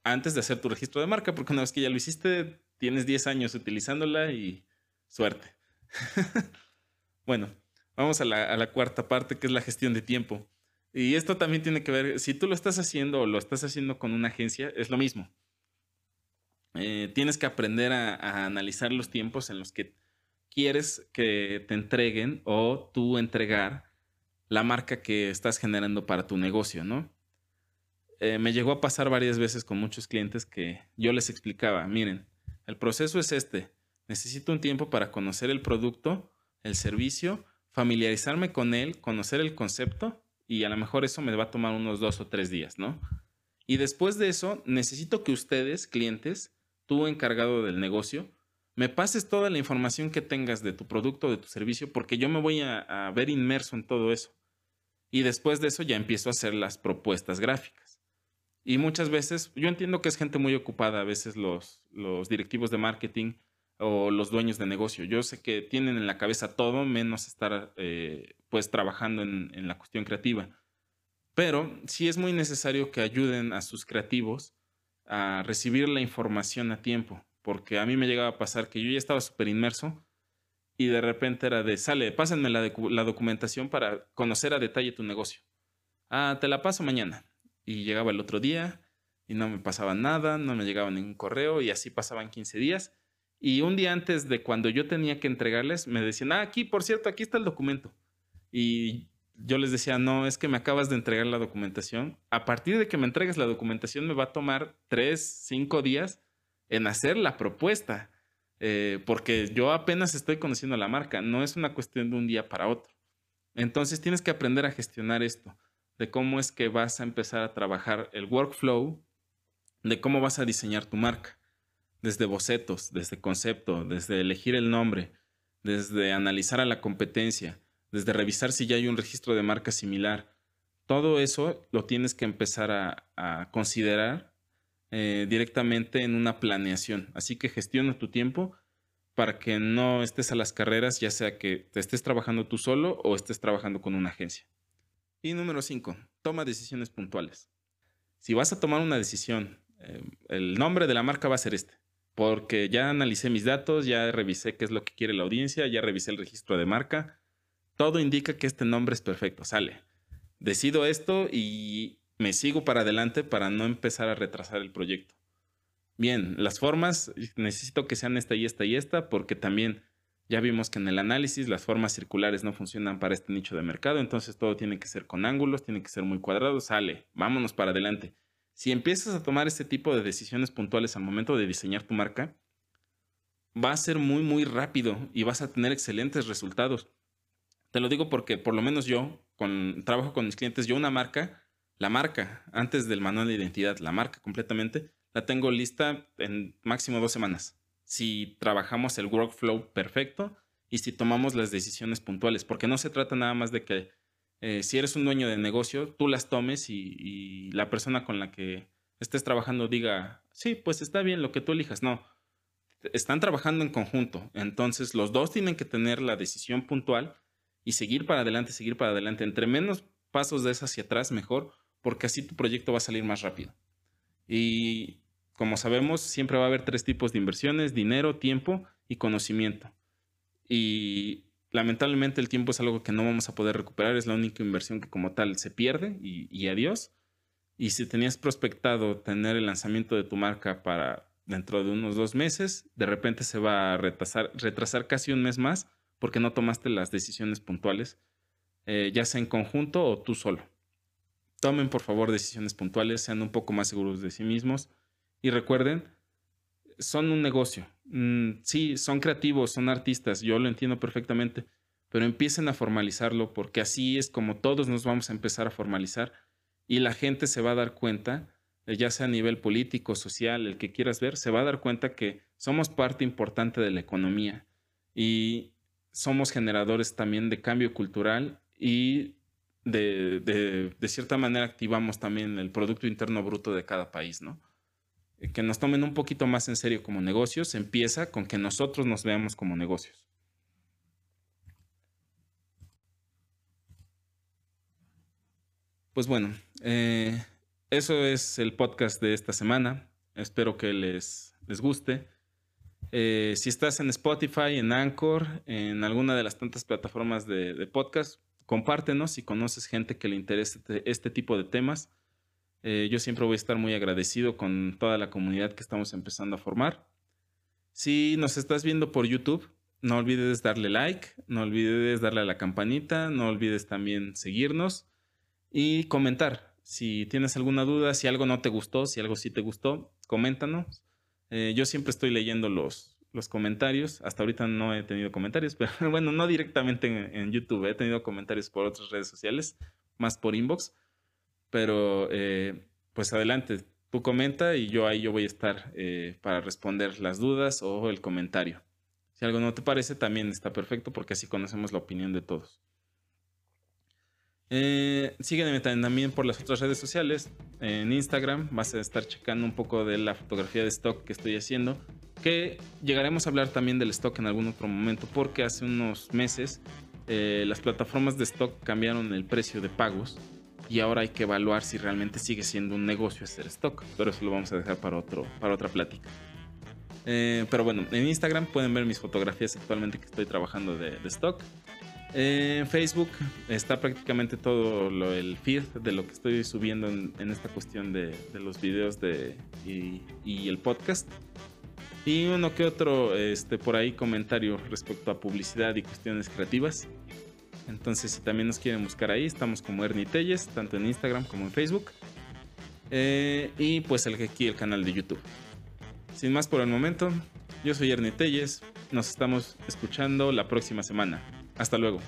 S1: antes de hacer tu registro de marca, porque una vez que ya lo hiciste, tienes 10 años utilizándola y suerte. bueno, vamos a la, cuarta parte, que es la gestión de tiempo. Y esto también tiene que ver, si tú lo estás haciendo o lo estás haciendo con una agencia, es lo mismo. Eh, tienes que aprender a, analizar los tiempos en los que quieres que te entreguen o tú entregar la marca que estás generando para tu negocio, ¿no? Eh, me llegó a pasar varias veces con muchos clientes que yo les explicaba, miren, el proceso es este, necesito un tiempo para conocer el producto, el servicio, familiarizarme con él, conocer el concepto y a lo mejor eso me va a tomar unos dos o tres días, ¿no? Y después de eso, necesito que ustedes, clientes, tú encargado del negocio, me pases toda la información que tengas de tu producto, de tu servicio, porque yo me voy a, ver inmerso en todo eso. Y después de eso ya empiezo a hacer las propuestas gráficas. Y muchas veces, yo entiendo que es gente muy ocupada, a veces los, directivos de marketing o los dueños de negocio. Yo sé que tienen en la cabeza todo menos estar eh, pues trabajando en, la cuestión creativa. Pero sí es muy necesario que ayuden a sus creativos a recibir la información a tiempo porque a mí me llegaba a pasar que yo ya estaba súper inmerso y de repente era de, sale, pásenme la, la, documentación para conocer a detalle tu negocio. Ah, te la paso mañana. Y llegaba el otro día y no me pasaba nada, no me llegaba ningún correo y así pasaban 15 días. Y un día antes de cuando yo tenía que entregarles, me decían, ah, aquí, por cierto, aquí está el documento. Y yo les decía, no, es que me acabas de entregar la documentación. A partir de que me entregues la documentación, me va a tomar 3, 5 días en hacer la propuesta, eh, porque yo apenas estoy conociendo la marca, no es una cuestión de un día para otro. Entonces tienes que aprender a gestionar esto, de cómo es que vas a empezar a trabajar el workflow, de cómo vas a diseñar tu marca, desde bocetos, desde concepto, desde elegir el nombre, desde analizar a la competencia, desde revisar si ya hay un registro de marca similar. Todo eso lo tienes que empezar a, considerar eh, directamente en una planeación. Así que gestiona tu tiempo para que no estés a las carreras, ya sea que te estés trabajando tú solo o estés trabajando con una agencia. Y número 5, toma decisiones puntuales. Si vas a tomar una decisión, eh, el nombre de la marca va a ser este, porque ya analicé mis datos, ya revisé qué es lo que quiere la audiencia, ya revisé el registro de marca. Todo indica que este nombre es perfecto, sale. Decido esto y me sigo para adelante para no empezar a retrasar el proyecto. Bien, las formas necesito que sean esta y esta y esta porque también ya vimos que en el análisis las formas circulares no funcionan para este nicho de mercado, entonces todo tiene que ser con ángulos, tiene que ser muy cuadrado, sale, vámonos para adelante. Si empiezas a tomar este tipo de decisiones puntuales al momento de diseñar tu marca, va a ser muy, muy rápido y vas a tener excelentes resultados. Te lo digo porque por lo menos yo, con trabajo con mis clientes, yo una marca la marca, antes del manual de identidad, la marca completamente, la tengo lista en máximo dos semanas. Si trabajamos el workflow perfecto y si tomamos las decisiones puntuales, porque no se trata nada más de que eh, si eres un dueño de negocio, tú las tomes y, la persona con la que estés trabajando diga, sí, pues está bien lo que tú elijas. No, están trabajando en conjunto. Entonces los dos tienen que tener la decisión puntual y seguir para adelante, seguir para adelante. Entre menos pasos de esa hacia atrás, mejor, porque así tu proyecto va a salir más rápido. Y como sabemos, siempre va a haber tres tipos de inversiones, dinero, tiempo y conocimiento. Y lamentablemente el tiempo es algo que no vamos a poder recuperar, es la única inversión que como tal se pierde y, adiós. Y si tenías prospectado tener el lanzamiento de tu marca para dentro de unos dos meses, de repente se va a retrasar, retrasar casi un mes más porque no tomaste las decisiones puntuales, eh, ya sea en conjunto o tú solo. Tomen por favor decisiones puntuales, sean un poco más seguros de sí mismos y recuerden, son un negocio. Mm, sí, son creativos, son artistas, yo lo entiendo perfectamente, pero empiecen a formalizarlo porque así es como todos nos vamos a empezar a formalizar y la gente se va a dar cuenta, eh, ya sea a nivel político, social, el que quieras ver, se va a dar cuenta que somos parte importante de la economía y somos generadores también de cambio cultural y de, de cierta manera activamos también el Producto Interno Bruto de cada país, ¿no? Eh, que nos tomen un poquito más en serio como negocios empieza con que nosotros nos veamos como negocios. Pues bueno, eh, eso es el podcast de esta semana. Espero que les, les guste. Eh, si estás en Spotify, en Anchor, en alguna de las tantas plataformas de, podcast, compártenos si conoces gente que le interese este, este tipo de temas. Eh, yo siempre voy a estar muy agradecido con toda la comunidad que estamos empezando a formar. Si nos estás viendo por YouTube, no olvides darle like, no olvides darle a la campanita, no olvides también seguirnos y comentar. Si tienes alguna duda, si algo no te gustó, si algo sí te gustó, coméntanos. Eh, yo siempre estoy leyendo los, los comentarios. Hasta ahorita no he tenido comentarios, pero bueno, no directamente en, en YouTube. He tenido comentarios por otras redes sociales, más por inbox. Pero eh, pues adelante, tú comenta y yo ahí yo voy a estar eh, para responder las dudas o el comentario. Si algo no te parece, también está perfecto porque así conocemos la opinión de todos. Eh, sígueme también por las otras redes sociales. En Instagram vas a estar checando un poco de la fotografía de stock que estoy haciendo. Que llegaremos a hablar también del stock en algún otro momento porque hace unos meses las plataformas de stock cambiaron el precio de pagos y ahora hay que evaluar si realmente sigue siendo un negocio hacer stock, pero eso lo vamos a dejar para, otro, para otra plática. Eh, pero bueno, en Instagram pueden ver mis fotografías actualmente que estoy trabajando de, stock. en Facebook está prácticamente todo lo, el feed de lo que estoy subiendo en, esta cuestión de, los videos de, y, y, el podcast. Y uno que otro este, por ahí comentario respecto a publicidad y cuestiones creativas. Entonces, si también nos quieren buscar ahí, estamos como Ernie Telles, tanto en Instagram como en Facebook. Eh, y pues el, aquí el canal de YouTube. Sin más por el momento, yo soy Ernie Telles. Nos estamos escuchando la próxima semana. Hasta luego.